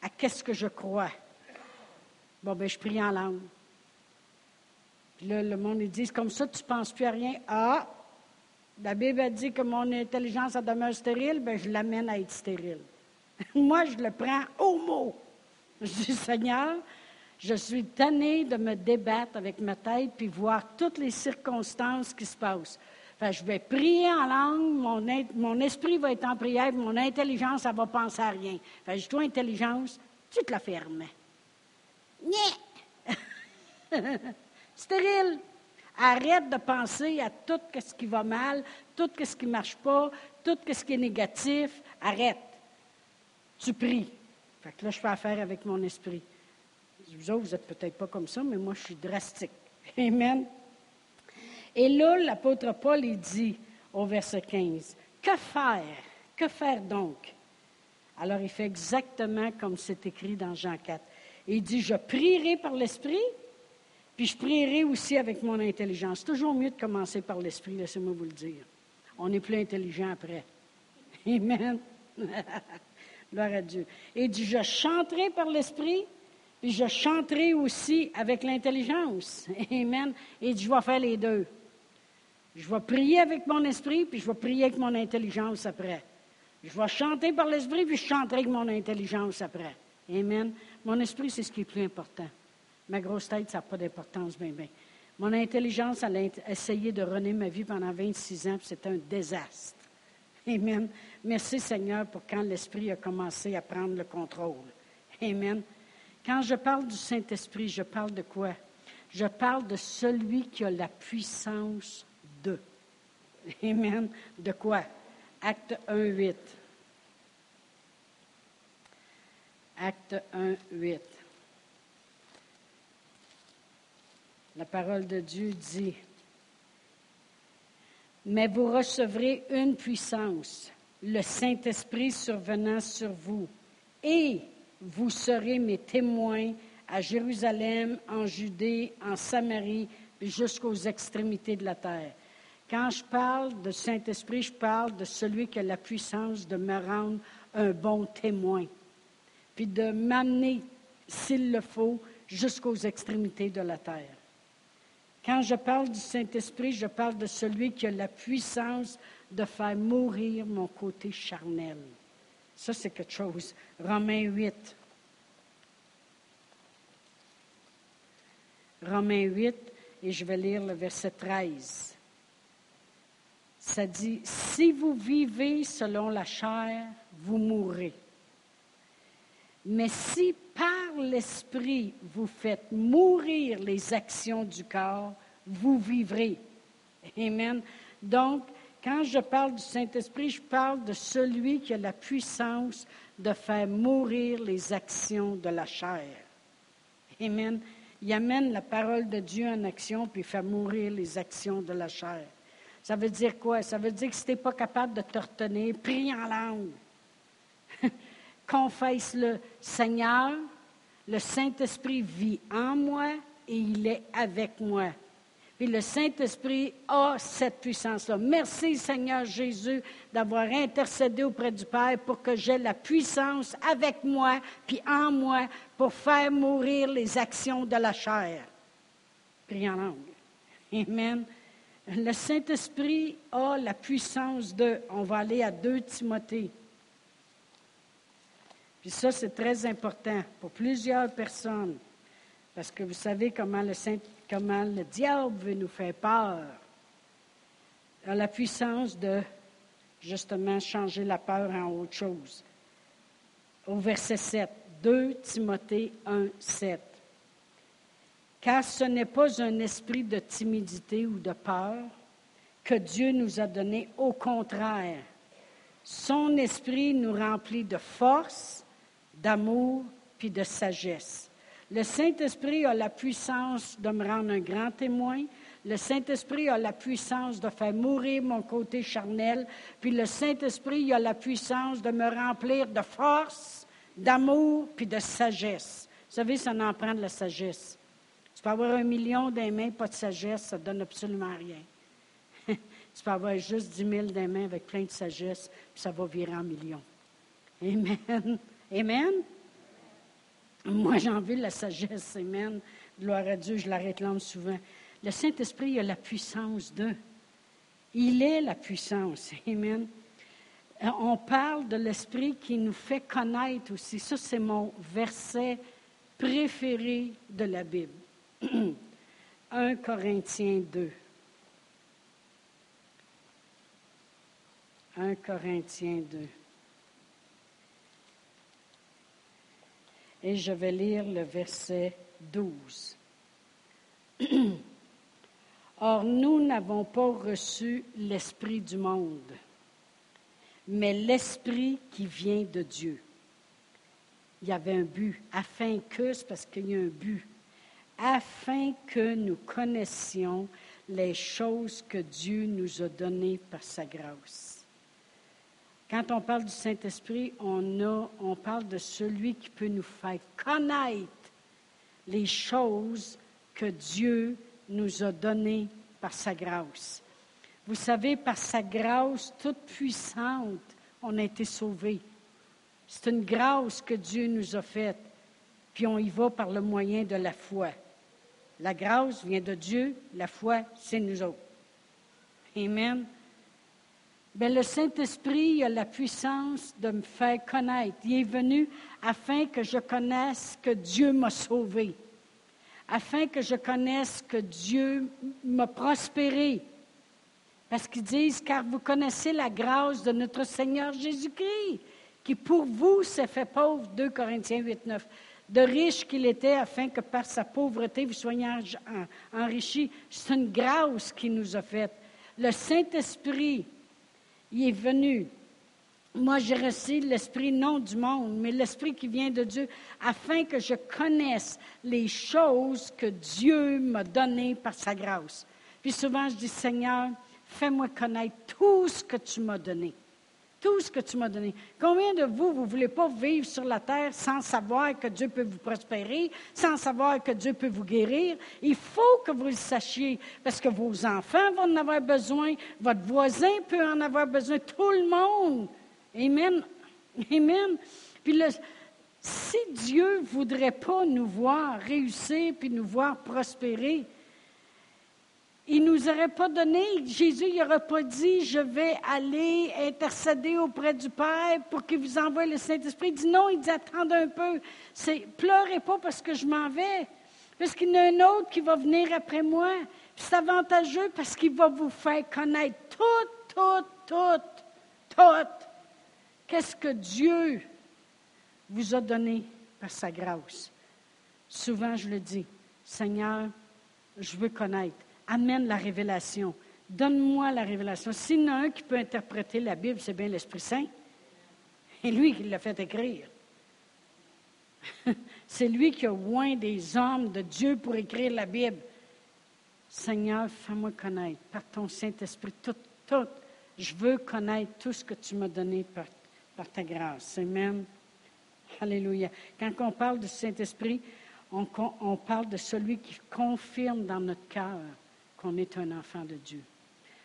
à ce que je crois, bon, ben, je prie en langue. Puis là, le monde, ils disent, comme ça, tu ne penses plus à rien. Ah, la Bible a dit que mon intelligence a demeure stérile, bien, je l'amène à être stérile. Moi, je le prends au mot. Je dis, Seigneur, je suis tannée de me débattre avec ma tête puis voir toutes les circonstances qui se passent. Enfin, je vais prier en langue, mon, mon, esprit va être en prière, mon intelligence, ça va penser à rien. Enfin, je toi, intelligence, tu te la fermes. Stérile. Arrête de penser à tout ce qui va mal, tout ce qui ne marche pas, tout ce qui est négatif. Arrête. Tu pries. Fait que là, je fais affaire avec mon esprit. Vous autres, vous n'êtes peut-être pas comme ça, mais moi, je suis drastique. Amen. Et là, l'apôtre Paul, il dit au verset 15, Que faire? Que faire donc? Alors, il fait exactement comme c'est écrit dans Jean 4. Il dit, je prierai par l'Esprit, puis je prierai aussi avec mon intelligence. Toujours mieux de commencer par l'esprit, laissez-moi vous le dire. On est plus intelligent après. Amen. Gloire à Dieu. Et dit, je chanterai par l'esprit, puis je chanterai aussi avec l'intelligence. Amen. Et dit, je vais faire les deux. Je vais prier avec mon esprit, puis je vais prier avec mon intelligence après. Je vais chanter par l'esprit, puis je chanterai avec mon intelligence après. Amen. Mon esprit, c'est ce qui est plus important. Ma grosse tête, ça n'a pas d'importance, bien, bien. Mon intelligence, elle a essayé de runner ma vie pendant 26 ans, puis c'était un désastre. Amen. Merci Seigneur pour quand l'Esprit a commencé à prendre le contrôle. Amen. Quand je parle du Saint-Esprit, je parle de quoi? Je parle de celui qui a la puissance de. Amen. De quoi? Acte 1, 8. Acte 1, 8. La parole de Dieu dit, mais vous recevrez une puissance, le Saint-Esprit survenant sur vous, et vous serez mes témoins à Jérusalem, en Judée, en Samarie, jusqu'aux extrémités de la terre. Quand je parle de Saint-Esprit, je parle de celui qui a la puissance de me rendre un bon témoin, puis de m'amener, s'il le faut, jusqu'aux extrémités de la terre. Quand je parle du Saint-Esprit, je parle de celui qui a la puissance de faire mourir mon côté charnel. Ça, c'est quelque chose. Romains 8. Romains 8, et je vais lire le verset 13. Ça dit, si vous vivez selon la chair, vous mourrez. Mais si par l'Esprit vous faites mourir les actions du corps, vous vivrez. Amen. Donc, quand je parle du Saint-Esprit, je parle de celui qui a la puissance de faire mourir les actions de la chair. Amen. Il amène la parole de Dieu en action, puis fait mourir les actions de la chair. Ça veut dire quoi? Ça veut dire que si tu n'es pas capable de te retenir, prie en langue. Confesse-le. Seigneur, le Saint-Esprit vit en moi et il est avec moi. Puis le Saint-Esprit a cette puissance-là. Merci Seigneur Jésus d'avoir intercédé auprès du Père pour que j'ai la puissance avec moi, puis en moi, pour faire mourir les actions de la chair. Prie en langue. Amen. Le Saint-Esprit a la puissance de, on va aller à 2 Timothée. Puis ça, c'est très important pour plusieurs personnes, parce que vous savez comment le diable veut nous faire peur. Il a la puissance de justement changer la peur en autre chose. Au verset 7, 2 Timothée 1, 7. Car ce n'est pas un esprit de timidité ou de peur que Dieu nous a donné, au contraire. Son esprit nous remplit de force, d'amour puis de sagesse. Le Saint-Esprit a la puissance de me rendre un grand témoin. Le Saint-Esprit a la puissance de faire mourir mon côté charnel. Puis le Saint-Esprit a la puissance de me remplir de force, d'amour, puis de sagesse. Vous savez, ça en prend de la sagesse. Tu peux avoir un million des mains, pas de sagesse, ça ne donne absolument rien. tu peux avoir juste dix mille des mains avec plein de sagesse, puis ça va virer en millions. Amen. Amen? Moi, j'en veux la sagesse, Amen. Gloire à Dieu, je la réclame souvent. Le Saint-Esprit a la puissance de. Il est la puissance. Amen. Euh, on parle de l'Esprit qui nous fait connaître aussi. Ça, c'est mon verset préféré de la Bible. 1 Corinthiens 2. 1 Corinthiens 2. Et je vais lire le verset 12. Or, nous n'avons pas reçu l'Esprit du monde, mais l'Esprit qui vient de Dieu. Il y avait un but, afin que, parce qu'il y a un but, afin que nous connaissions les choses que Dieu nous a données par sa grâce. Quand on parle du Saint-Esprit, on, parle de celui qui peut nous faire connaître les choses que Dieu nous a données par sa grâce. Vous savez, par sa grâce toute puissante, on a été sauvés. C'est une grâce que Dieu nous a faite, puis on y va par le moyen de la foi. La grâce vient de Dieu, la foi, c'est nous autres. Amen. Bien, le Saint-Esprit a la puissance de me faire connaître. Il est venu afin que je connaisse que Dieu m'a sauvé, afin que je connaisse que Dieu m'a prospéré. Parce qu'ils disent, car vous connaissez la grâce de notre Seigneur Jésus-Christ, qui pour vous s'est fait pauvre, 2 Corinthiens 8, 9. De riche qu'il était, afin que par sa pauvreté vous soyez enrichis. C'est une grâce qu'il nous a faite. Le Saint-Esprit, il est venu. Moi, j'ai reçu l'esprit non du monde, mais l'esprit qui vient de Dieu, afin que je connaisse les choses que Dieu m'a données par sa grâce. Puis souvent, je dis, Seigneur, fais-moi connaître tout ce que tu m'as donné. Tout ce que tu m'as donné. Combien de vous, vous ne voulez pas vivre sur la terre sans savoir que Dieu peut vous prospérer, sans savoir que Dieu peut vous guérir? Il faut que vous le sachiez, parce que vos enfants vont en avoir besoin, votre voisin peut en avoir besoin, tout le monde. Amen. Amen. Puis si Dieu ne voudrait pas nous voir réussir puis nous voir prospérer, il ne nous aurait pas donné, Jésus n'aurait pas dit, je vais aller intercéder auprès du Père pour qu'il vous envoie le Saint-Esprit. Il dit non, il dit attendez un peu. C'est, pleurez pas parce que je m'en vais. Parce qu'il y en a un autre qui va venir après moi. c'est avantageux parce qu'il va vous faire connaître tout, tout, tout, tout. Qu'est-ce que Dieu vous a donné par sa grâce? Souvent, je le dis, Seigneur, je veux connaître amène la révélation. Donne-moi la révélation. S'il y a un qui peut interpréter la Bible, c'est bien l'Esprit Saint. Et lui qui l'a fait écrire. c'est lui qui a oint des hommes de Dieu pour écrire la Bible. Seigneur, fais-moi connaître par ton Saint-Esprit tout, tout. Je veux connaître tout ce que tu m'as donné par, ta grâce. Amen. Alléluia. Quand on parle du Saint-Esprit, on parle de celui qui confirme dans notre cœur qu'on est un enfant de Dieu.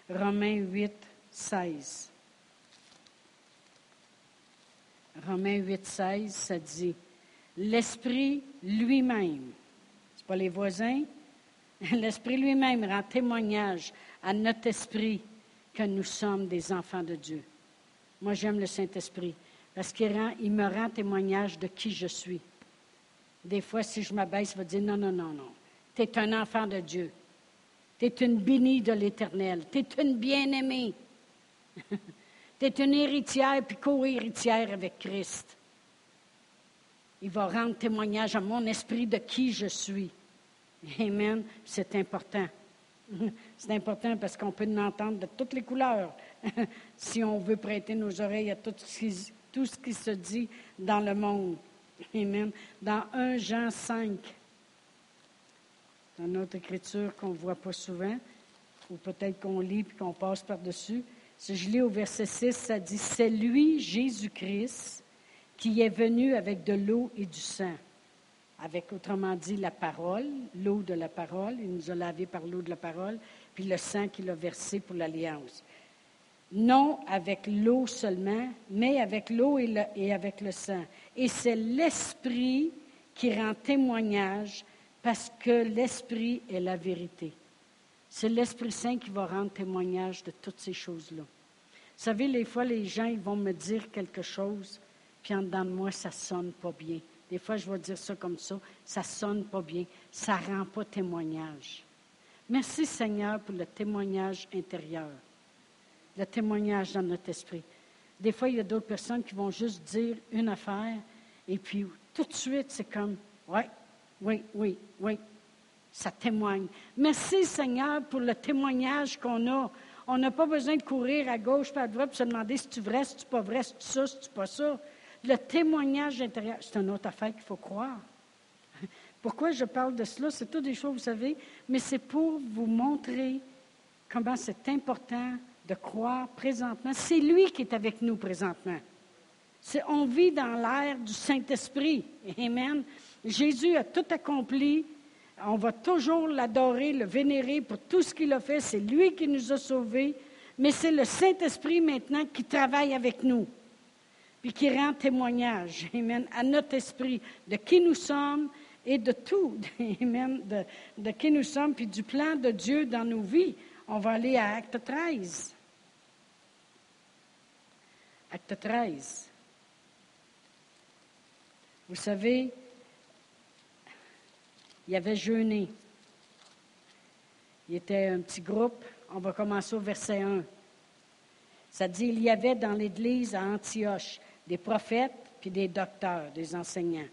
Romains 8, 16. Romains 8, 16, ça dit L'Esprit lui-même, ce pas les voisins, l'Esprit lui-même rend témoignage à notre esprit que nous sommes des enfants de Dieu. Moi, j'aime le Saint-Esprit parce qu'il il me rend témoignage de qui je suis. Des fois, si je m'abaisse, il va dire non, non, non, non. Tu es un enfant de Dieu. Tu es une bénie de l'Éternel. Tu es une bien-aimée. tu es une héritière puis co-héritière avec Christ. Il va rendre témoignage à mon esprit de qui je suis. Amen. C'est important. C'est important parce qu'on peut l'entendre de toutes les couleurs si on veut prêter nos oreilles à tout ce, qui, tout ce qui se dit dans le monde. Amen. Dans 1 Jean 5, dans notre écriture qu'on ne voit pas souvent, ou peut-être qu'on lit et qu'on passe par-dessus. Si je lis au verset 6, ça dit C'est lui, Jésus-Christ, qui est venu avec de l'eau et du sang. Avec, autrement dit, la parole, l'eau de la parole. Il nous a lavé par l'eau de la parole, puis le sang qu'il a versé pour l'alliance. Non avec l'eau seulement, mais avec l'eau et, et avec le sang. Et c'est l'Esprit qui rend témoignage parce que l'Esprit est la vérité. C'est l'Esprit Saint qui va rendre témoignage de toutes ces choses-là. Vous savez, les fois, les gens ils vont me dire quelque chose, puis en dedans de moi, ça ne sonne pas bien. Des fois, je vais dire ça comme ça, ça ne sonne pas bien, ça ne rend pas témoignage. Merci Seigneur pour le témoignage intérieur, le témoignage dans notre esprit. Des fois, il y a d'autres personnes qui vont juste dire une affaire, et puis tout de suite, c'est comme, ouais, oui, oui, oui. Ça témoigne. Merci Seigneur pour le témoignage qu'on a. On n'a pas besoin de courir à gauche à droite pour se demander si tu vrai, si tu pas vrai, si tu ça, si tu pas ça. Le témoignage intérieur, c'est une autre affaire qu'il faut croire. Pourquoi je parle de cela? C'est toutes des choses, vous savez, mais c'est pour vous montrer comment c'est important de croire présentement. C'est lui qui est avec nous présentement. on vit dans l'ère du Saint-Esprit. Amen. Jésus a tout accompli. On va toujours l'adorer, le vénérer pour tout ce qu'il a fait. C'est lui qui nous a sauvés. Mais c'est le Saint-Esprit maintenant qui travaille avec nous, puis qui rend témoignage, à notre esprit de qui nous sommes et de tout, amen, de, de qui nous sommes, puis du plan de Dieu dans nos vies. On va aller à Acte 13. Acte 13. Vous savez, il avait jeûné. Il était un petit groupe. On va commencer au verset 1. Ça dit, il y avait dans l'Église à Antioche des prophètes puis des docteurs, des enseignants.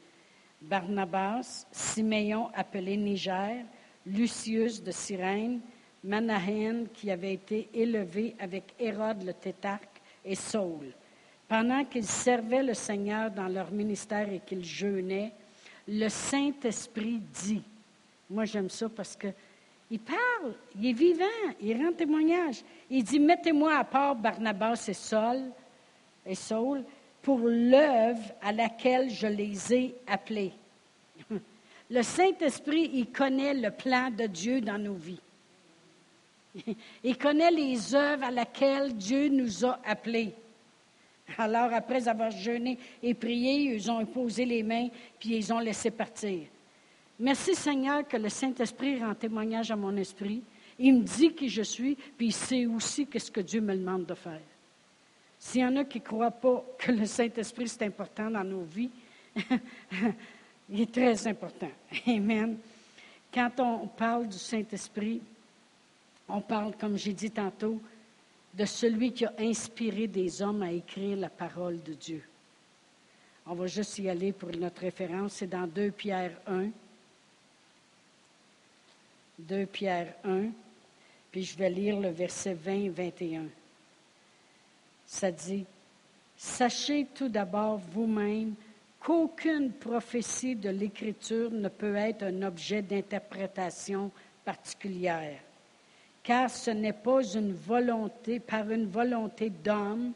Barnabas, Siméon appelé Niger, Lucius de Cyrène, Manahen qui avait été élevé avec Hérode le tétarque et Saul. Pendant qu'ils servaient le Seigneur dans leur ministère et qu'ils jeûnaient, le Saint-Esprit dit. Moi, j'aime ça parce que il parle, il est vivant, il rend témoignage. Il dit Mettez-moi à part Barnabas et Saul et Saul pour l'œuvre à laquelle je les ai appelés. Le Saint-Esprit, il connaît le plan de Dieu dans nos vies. Il connaît les œuvres à laquelle Dieu nous a appelés. Alors, après avoir jeûné et prié, ils ont imposé les mains, puis ils ont laissé partir. Merci Seigneur que le Saint-Esprit rend témoignage à mon esprit. Il me dit qui je suis, puis il sait aussi qu'est-ce que Dieu me demande de faire. S'il y en a qui ne croient pas que le Saint-Esprit, c'est important dans nos vies, il est très important. Amen. Quand on parle du Saint-Esprit, on parle, comme j'ai dit tantôt, de celui qui a inspiré des hommes à écrire la parole de Dieu. On va juste y aller pour notre référence. C'est dans 2 Pierre 1. 2 Pierre 1. Puis je vais lire le verset 20 et 21. Ça dit, Sachez tout d'abord vous-même qu'aucune prophétie de l'Écriture ne peut être un objet d'interprétation particulière car ce n'est pas une volonté, par une volonté d'homme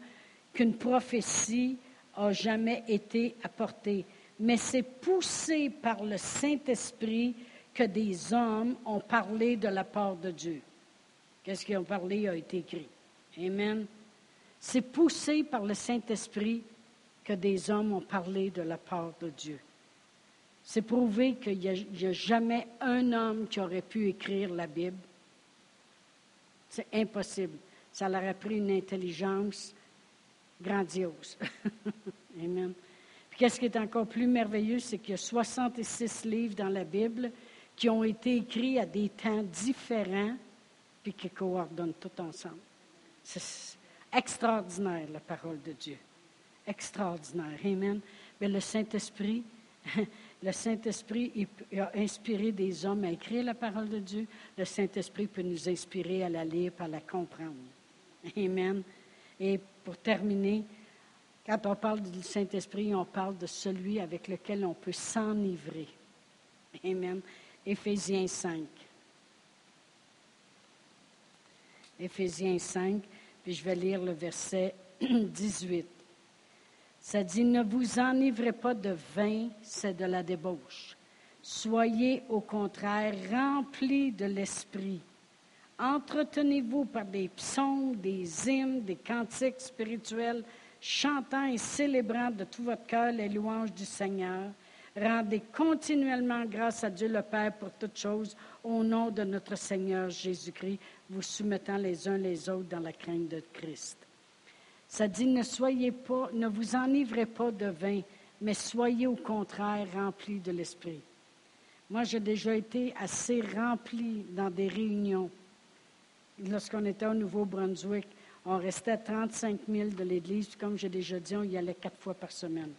qu'une prophétie a jamais été apportée, mais c'est poussé par le Saint-Esprit que des hommes ont parlé de la part de Dieu. Qu'est-ce qu'ils ont parlé a été écrit. Amen. C'est poussé par le Saint-Esprit que des hommes ont parlé de la part de Dieu. C'est prouvé qu'il n'y a, a, jamais un homme qui aurait pu écrire la Bible. C'est impossible. Ça leur a pris une intelligence grandiose. Amen. Puis qu'est-ce qui est encore plus merveilleux, c'est qu'il y a 66 livres dans la Bible qui ont été écrits à des temps différents, puis qui coordonnent tout ensemble. C'est extraordinaire, la parole de Dieu. Extraordinaire. Amen. Mais le Saint-Esprit, Le Saint-Esprit a inspiré des hommes à écrire la parole de Dieu. Le Saint-Esprit peut nous inspirer à la lire, à la comprendre. Amen. Et pour terminer, quand on parle du Saint-Esprit, on parle de celui avec lequel on peut s'enivrer. Amen. Éphésiens 5. Éphésiens 5, puis je vais lire le verset 18. Ça dit, ne vous enivrez pas de vin, c'est de la débauche. Soyez au contraire remplis de l'Esprit. Entretenez-vous par des psaumes, des hymnes, des cantiques spirituels, chantant et célébrant de tout votre cœur les louanges du Seigneur. Rendez continuellement grâce à Dieu le Père pour toutes choses, au nom de notre Seigneur Jésus-Christ, vous soumettant les uns les autres dans la crainte de Christ. Ça dit, ne soyez pas, ne vous enivrez pas de vin, mais soyez au contraire remplis de l'Esprit. Moi, j'ai déjà été assez rempli dans des réunions. Lorsqu'on était au Nouveau-Brunswick, on restait à 35 000 de l'Église. Comme j'ai déjà dit, on y allait quatre fois par semaine.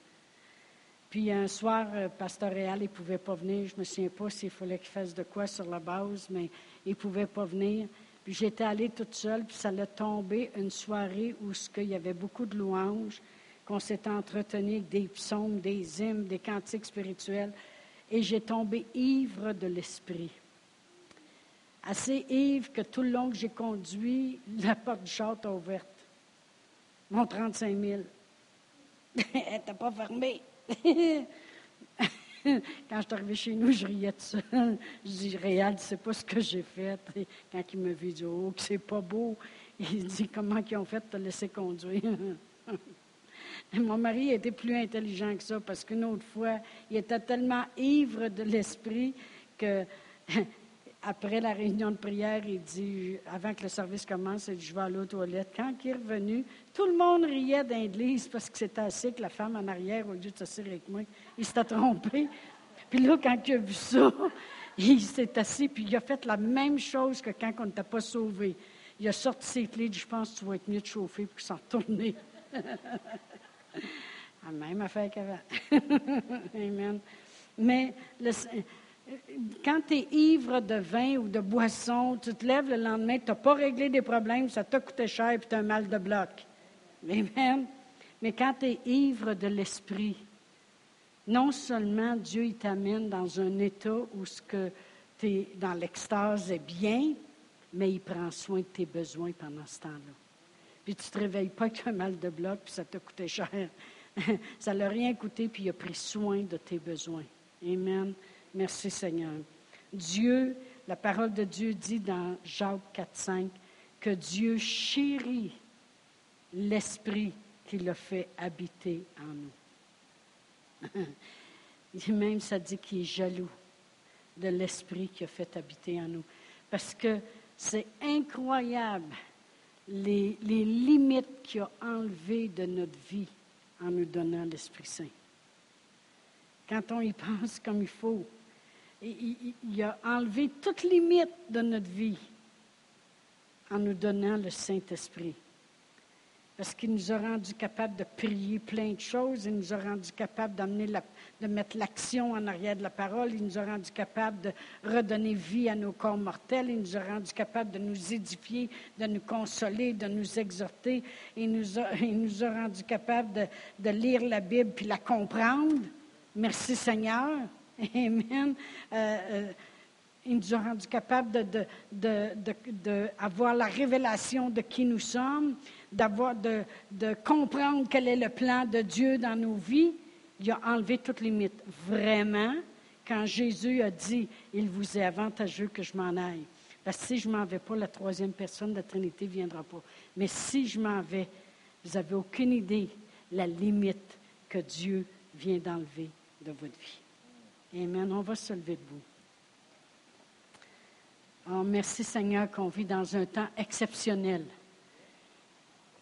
Puis un soir, euh, Pasteur Réal, il ne pouvait pas venir. Je ne me souviens pas s'il fallait qu'il fasse de quoi sur la base, mais il ne pouvait pas venir. Puis j'étais allée toute seule, puis ça allait tomber une soirée où il y avait beaucoup de louanges, qu'on s'était entretenu avec des psaumes, des hymnes, des cantiques spirituels. Et j'ai tombé ivre de l'esprit. Assez ivre que tout le long que j'ai conduit, la porte du char était ouverte. Mon 35 000. Elle n'était pas fermée. Quand je suis arrivée chez nous, je riais de ça. Je dis, Réal, sais pas ce que j'ai fait. quand il me vit, il dit, oh, c'est pas beau. Il dit, comment ils ont fait de te laisser conduire? Mon mari était plus intelligent que ça parce qu'une autre fois, il était tellement ivre de l'esprit que après la réunion de prière, il dit, avant que le service commence, il dit, je vais aller aux toilettes. Quand il est revenu, tout le monde riait d'un parce que c'était assez que la femme en arrière, au lieu de s'asseoir avec moi, il s'était trompé. Puis là, quand il a vu ça, il s'est assis, puis il a fait la même chose que quand on n'était pas sauvé. Il a sorti ses clés, il dit, je pense que tu vas être mieux de chauffer, puis s'en retourner. la même affaire qu'avant. Amen. Mais le, quand tu es ivre de vin ou de boisson, tu te lèves le lendemain, tu n'as pas réglé des problèmes, ça t'a coûté cher et tu as un mal de bloc. Amen. Mais quand tu es ivre de l'esprit, non seulement Dieu t'amène dans un état où ce que tu es dans l'extase est bien, mais il prend soin de tes besoins pendant ce temps-là. puis tu ne te réveilles pas avec un mal de bloc, puis ça t'a coûté cher. ça ne l'a rien coûté, puis il a pris soin de tes besoins. Amen. Merci Seigneur. Dieu, la parole de Dieu dit dans Jacques 4, 5 que Dieu chérit l'esprit qu'il a fait habiter en nous. Même ça dit qu'il est jaloux de l'esprit qui a fait habiter en nous. Parce que c'est incroyable les, les limites qu'il a enlevées de notre vie en nous donnant l'Esprit Saint. Quand on y pense comme il faut, il, a enlevé toute limite de notre vie en nous donnant le Saint-Esprit. Parce qu'il nous a rendus capables de prier plein de choses, il nous a rendus capables de mettre l'action en arrière de la parole, il nous a rendus capables de redonner vie à nos corps mortels, il nous a rendus capables de nous édifier, de nous consoler, de nous exhorter, il nous a, il rendus capables de, de lire la Bible puis la comprendre. Merci Seigneur. Amen. Euh, euh, il nous a rendus capables d'avoir la révélation de qui nous sommes, de, comprendre quel est le plan de Dieu dans nos vies. Il a enlevé toutes les limites. Vraiment, quand Jésus a dit, il vous est avantageux que je m'en aille. Parce que si je m'en vais pas, la troisième personne de la Trinité ne viendra pas. Mais si je m'en vais, vous n'avez aucune idée la limite que Dieu vient d'enlever de votre vie. Amen. On va se lever debout. Oh, merci Seigneur qu'on vit dans un temps exceptionnel.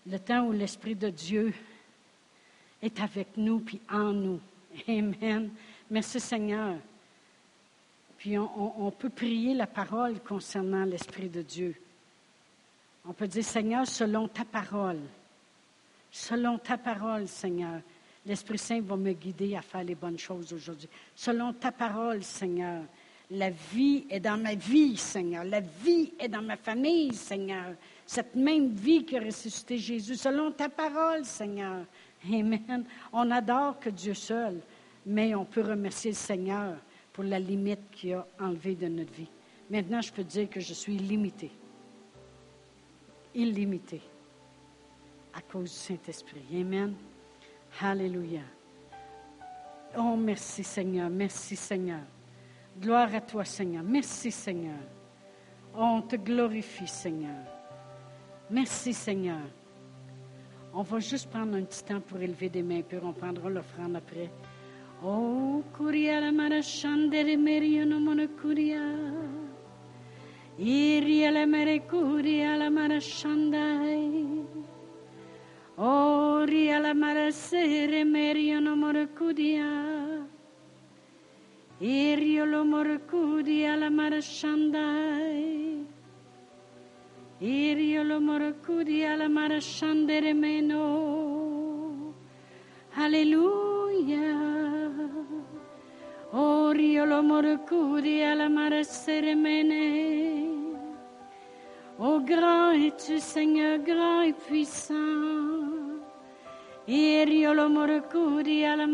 Le temps où l'Esprit de Dieu est avec nous puis en nous. Amen. Merci Seigneur. Puis on, peut prier la parole concernant l'Esprit de Dieu. On peut dire, Seigneur, selon ta parole, selon ta parole, Seigneur, l'Esprit Saint va me guider à faire les bonnes choses aujourd'hui. Selon ta parole, Seigneur, la vie est dans ma vie, Seigneur. La vie est dans ma famille, Seigneur. Cette même vie qui a ressuscité Jésus, selon ta parole, Seigneur. Amen. On adore que Dieu seul, mais on peut remercier le Seigneur pour la limite qu'il a enlevée de notre vie. Maintenant, je peux dire que je suis limité. Illimité. À cause du Saint-Esprit. Amen. Alléluia. Oh, merci Seigneur. Merci Seigneur. Gloire à toi, Seigneur. Merci, Seigneur. on te glorifie, Seigneur. Merci, Seigneur. On va juste prendre un petit temps pour élever des mains puis On prendra l'offrande après. Oh, kuria la marashandere merio no mono kuria. Iria la mere kuria la marashandai. Oh, ria la marasere merio no mono kuria. Irio lo morcudi alla marashandai. Irio lo morcudi alla marashandere meno. Alleluia. Orio lo morcudi alla marasere mene. Oh, grand es-tu, Seigneur, grand et puissant. Irio lo morcudi alla.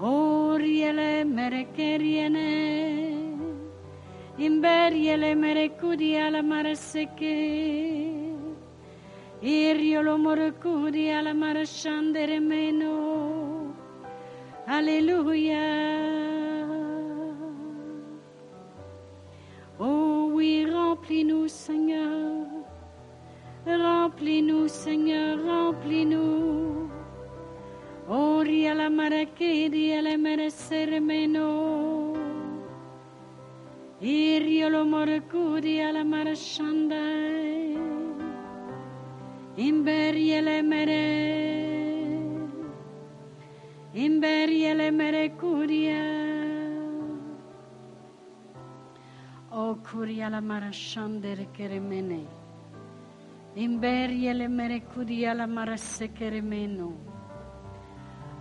Oriele imberiele iriolo morekudi ala marashandere meno. Alléluia. Oh oui, remplis-nous, Seigneur. Remplis-nous, Seigneur, remplis-nous. Ori alla marachedi alle meresere meno. Irio lo moracudi alla marashandai. Imberi le mere. Imberi le mere curia. O curia la marashandere keremene. Imberi le mere curia la marasekere meno.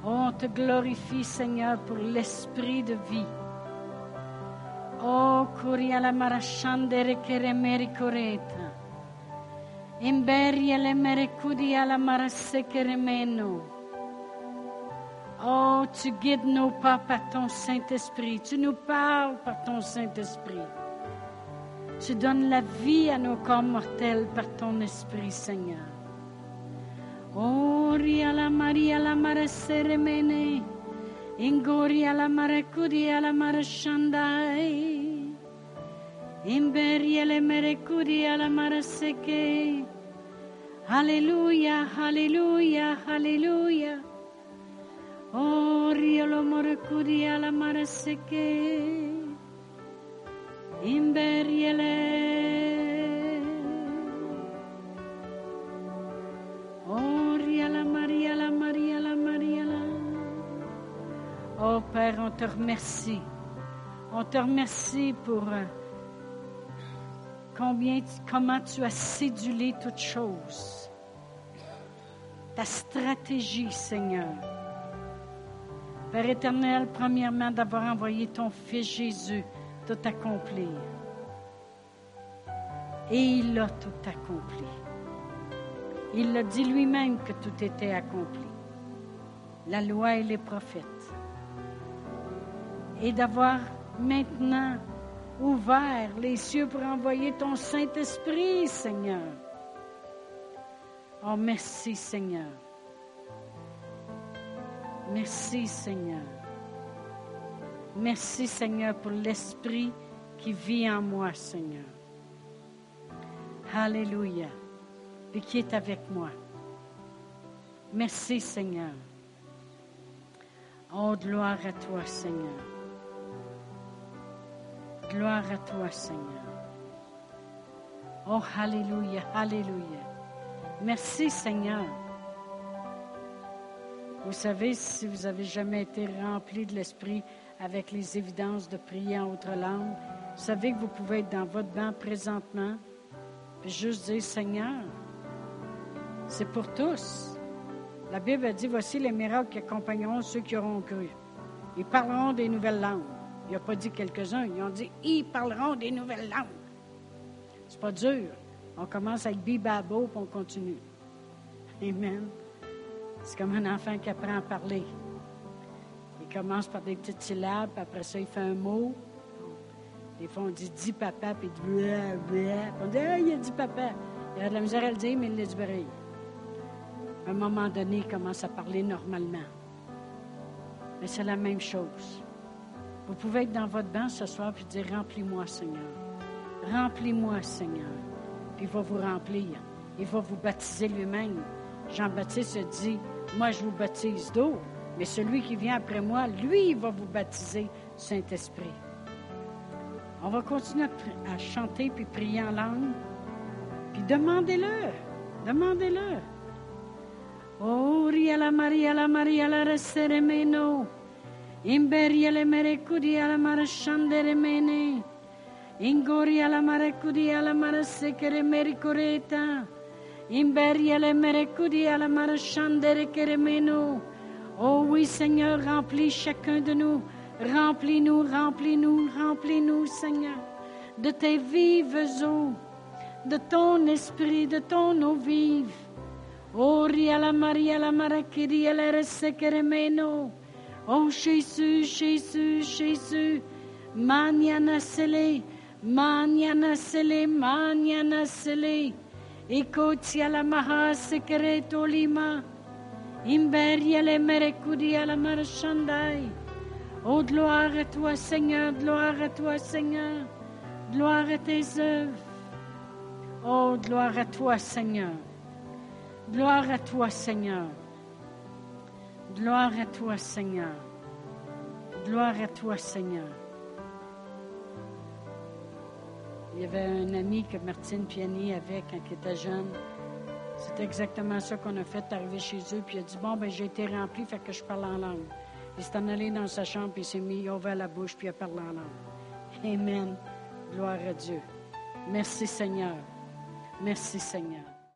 On te glorifie, Seigneur, pour l'esprit de vie. Oh, la marashandere keremeri coreta. Imberia le merecudi alla marasekeremeno. Oh, tu guides nos pas par ton Saint-Esprit. Tu nous parles par ton Saint-Esprit. Tu donnes la vie à nos corps mortels par ton esprit, Seigneur. Ori la Maria la mare seremene, ingori la mare cudi la mare shandai, imberi le mere cudi la mare seke. Alléluia, Alléluia, Alléluia. Ori lo mare cudi la mare seke, Oh Père, on te remercie. On te remercie pour euh, combien, comment tu as sédulé toutes choses. Ta stratégie, Seigneur. Père éternel, premièrement, d'avoir envoyé ton Fils Jésus tout accomplir. Et il a tout accompli. Il a dit lui-même que tout était accompli. La loi et les prophètes et d'avoir maintenant ouvert les cieux pour envoyer ton Saint-Esprit, Seigneur. Oh, merci, Seigneur. Merci, Seigneur. Merci, Seigneur, pour l'Esprit qui vit en moi, Seigneur. Alléluia. Et qui est avec moi. Merci, Seigneur. Oh, gloire à toi, Seigneur. Gloire à toi, Seigneur. Oh, Alléluia, Alléluia. Merci, Seigneur. Vous savez, si vous avez jamais été rempli de l'Esprit avec les évidences de prier en autre langue, vous savez que vous pouvez être dans votre banc présentement et juste dire, Seigneur, c'est pour tous. La Bible a dit, voici les miracles qui accompagneront ceux qui auront cru. Ils parleront des nouvelles langues. Il n'a pas dit quelques-uns. Ils ont dit ils parleront des nouvelles langues. C'est pas dur. On commence avec bibabo puis on continue. Amen. C'est comme un enfant qui apprend à parler. Commence par des petites syllabes, puis après ça, il fait un mot. Des fois, on dit dis papa, puis il dit On dit ah, il a dit papa. Il a de la misère à le dire, mais il l'a dit pareil. À un moment donné, il commence à parler normalement. Mais c'est la même chose. Vous pouvez être dans votre banc ce soir et dire Remplis-moi, Seigneur. Remplis-moi, Seigneur. Puis il va vous remplir. Il va vous baptiser lui-même. Jean-Baptiste dit Moi, je vous baptise d'eau, mais celui qui vient après moi, lui, il va vous baptiser Saint-Esprit. On va continuer à, chanter puis prier en langue. Puis demandez-le. Demandez-le. Oh, la Maria, la Maria, la Reseremeno. Imberiele merecudi alla marascandere mene. Ingori alla marecudi alla marasecere mericoreta. Imberiele merecudi alla marascandere keremeno. Oh oui, Seigneur, remplis chacun de nous. Remplis-nous, remplis-nous, remplis-nous, Seigneur, de tes vives eaux, de ton esprit, de ton eau vive. Oh, la Maria, la maracidi, la resekeremeno. Oh Jésus, Jésus, Jésus, mañana sele, mañana sele, mañana sele. Ikotia la maha secreto lima, imberia le merecudia la marchandai. Oh, gloire à toi, Seigneur, gloire à toi, Seigneur, gloire à tes œuvres. Oh, gloire à toi, Seigneur, gloire à toi, Seigneur. Gloire à toi, Seigneur. Gloire à toi, Seigneur. Il y avait un ami que Martine Piani avait quand il était jeune. C'est exactement ça qu'on a fait, arriver chez eux, puis il a dit Bon, ben j'ai été rempli, fait que je parle en langue. Il s'est en allé dans sa chambre, puis il s'est mis, il a ouvert la bouche, puis il a parlé en langue. Amen. Gloire à Dieu. Merci, Seigneur. Merci, Seigneur.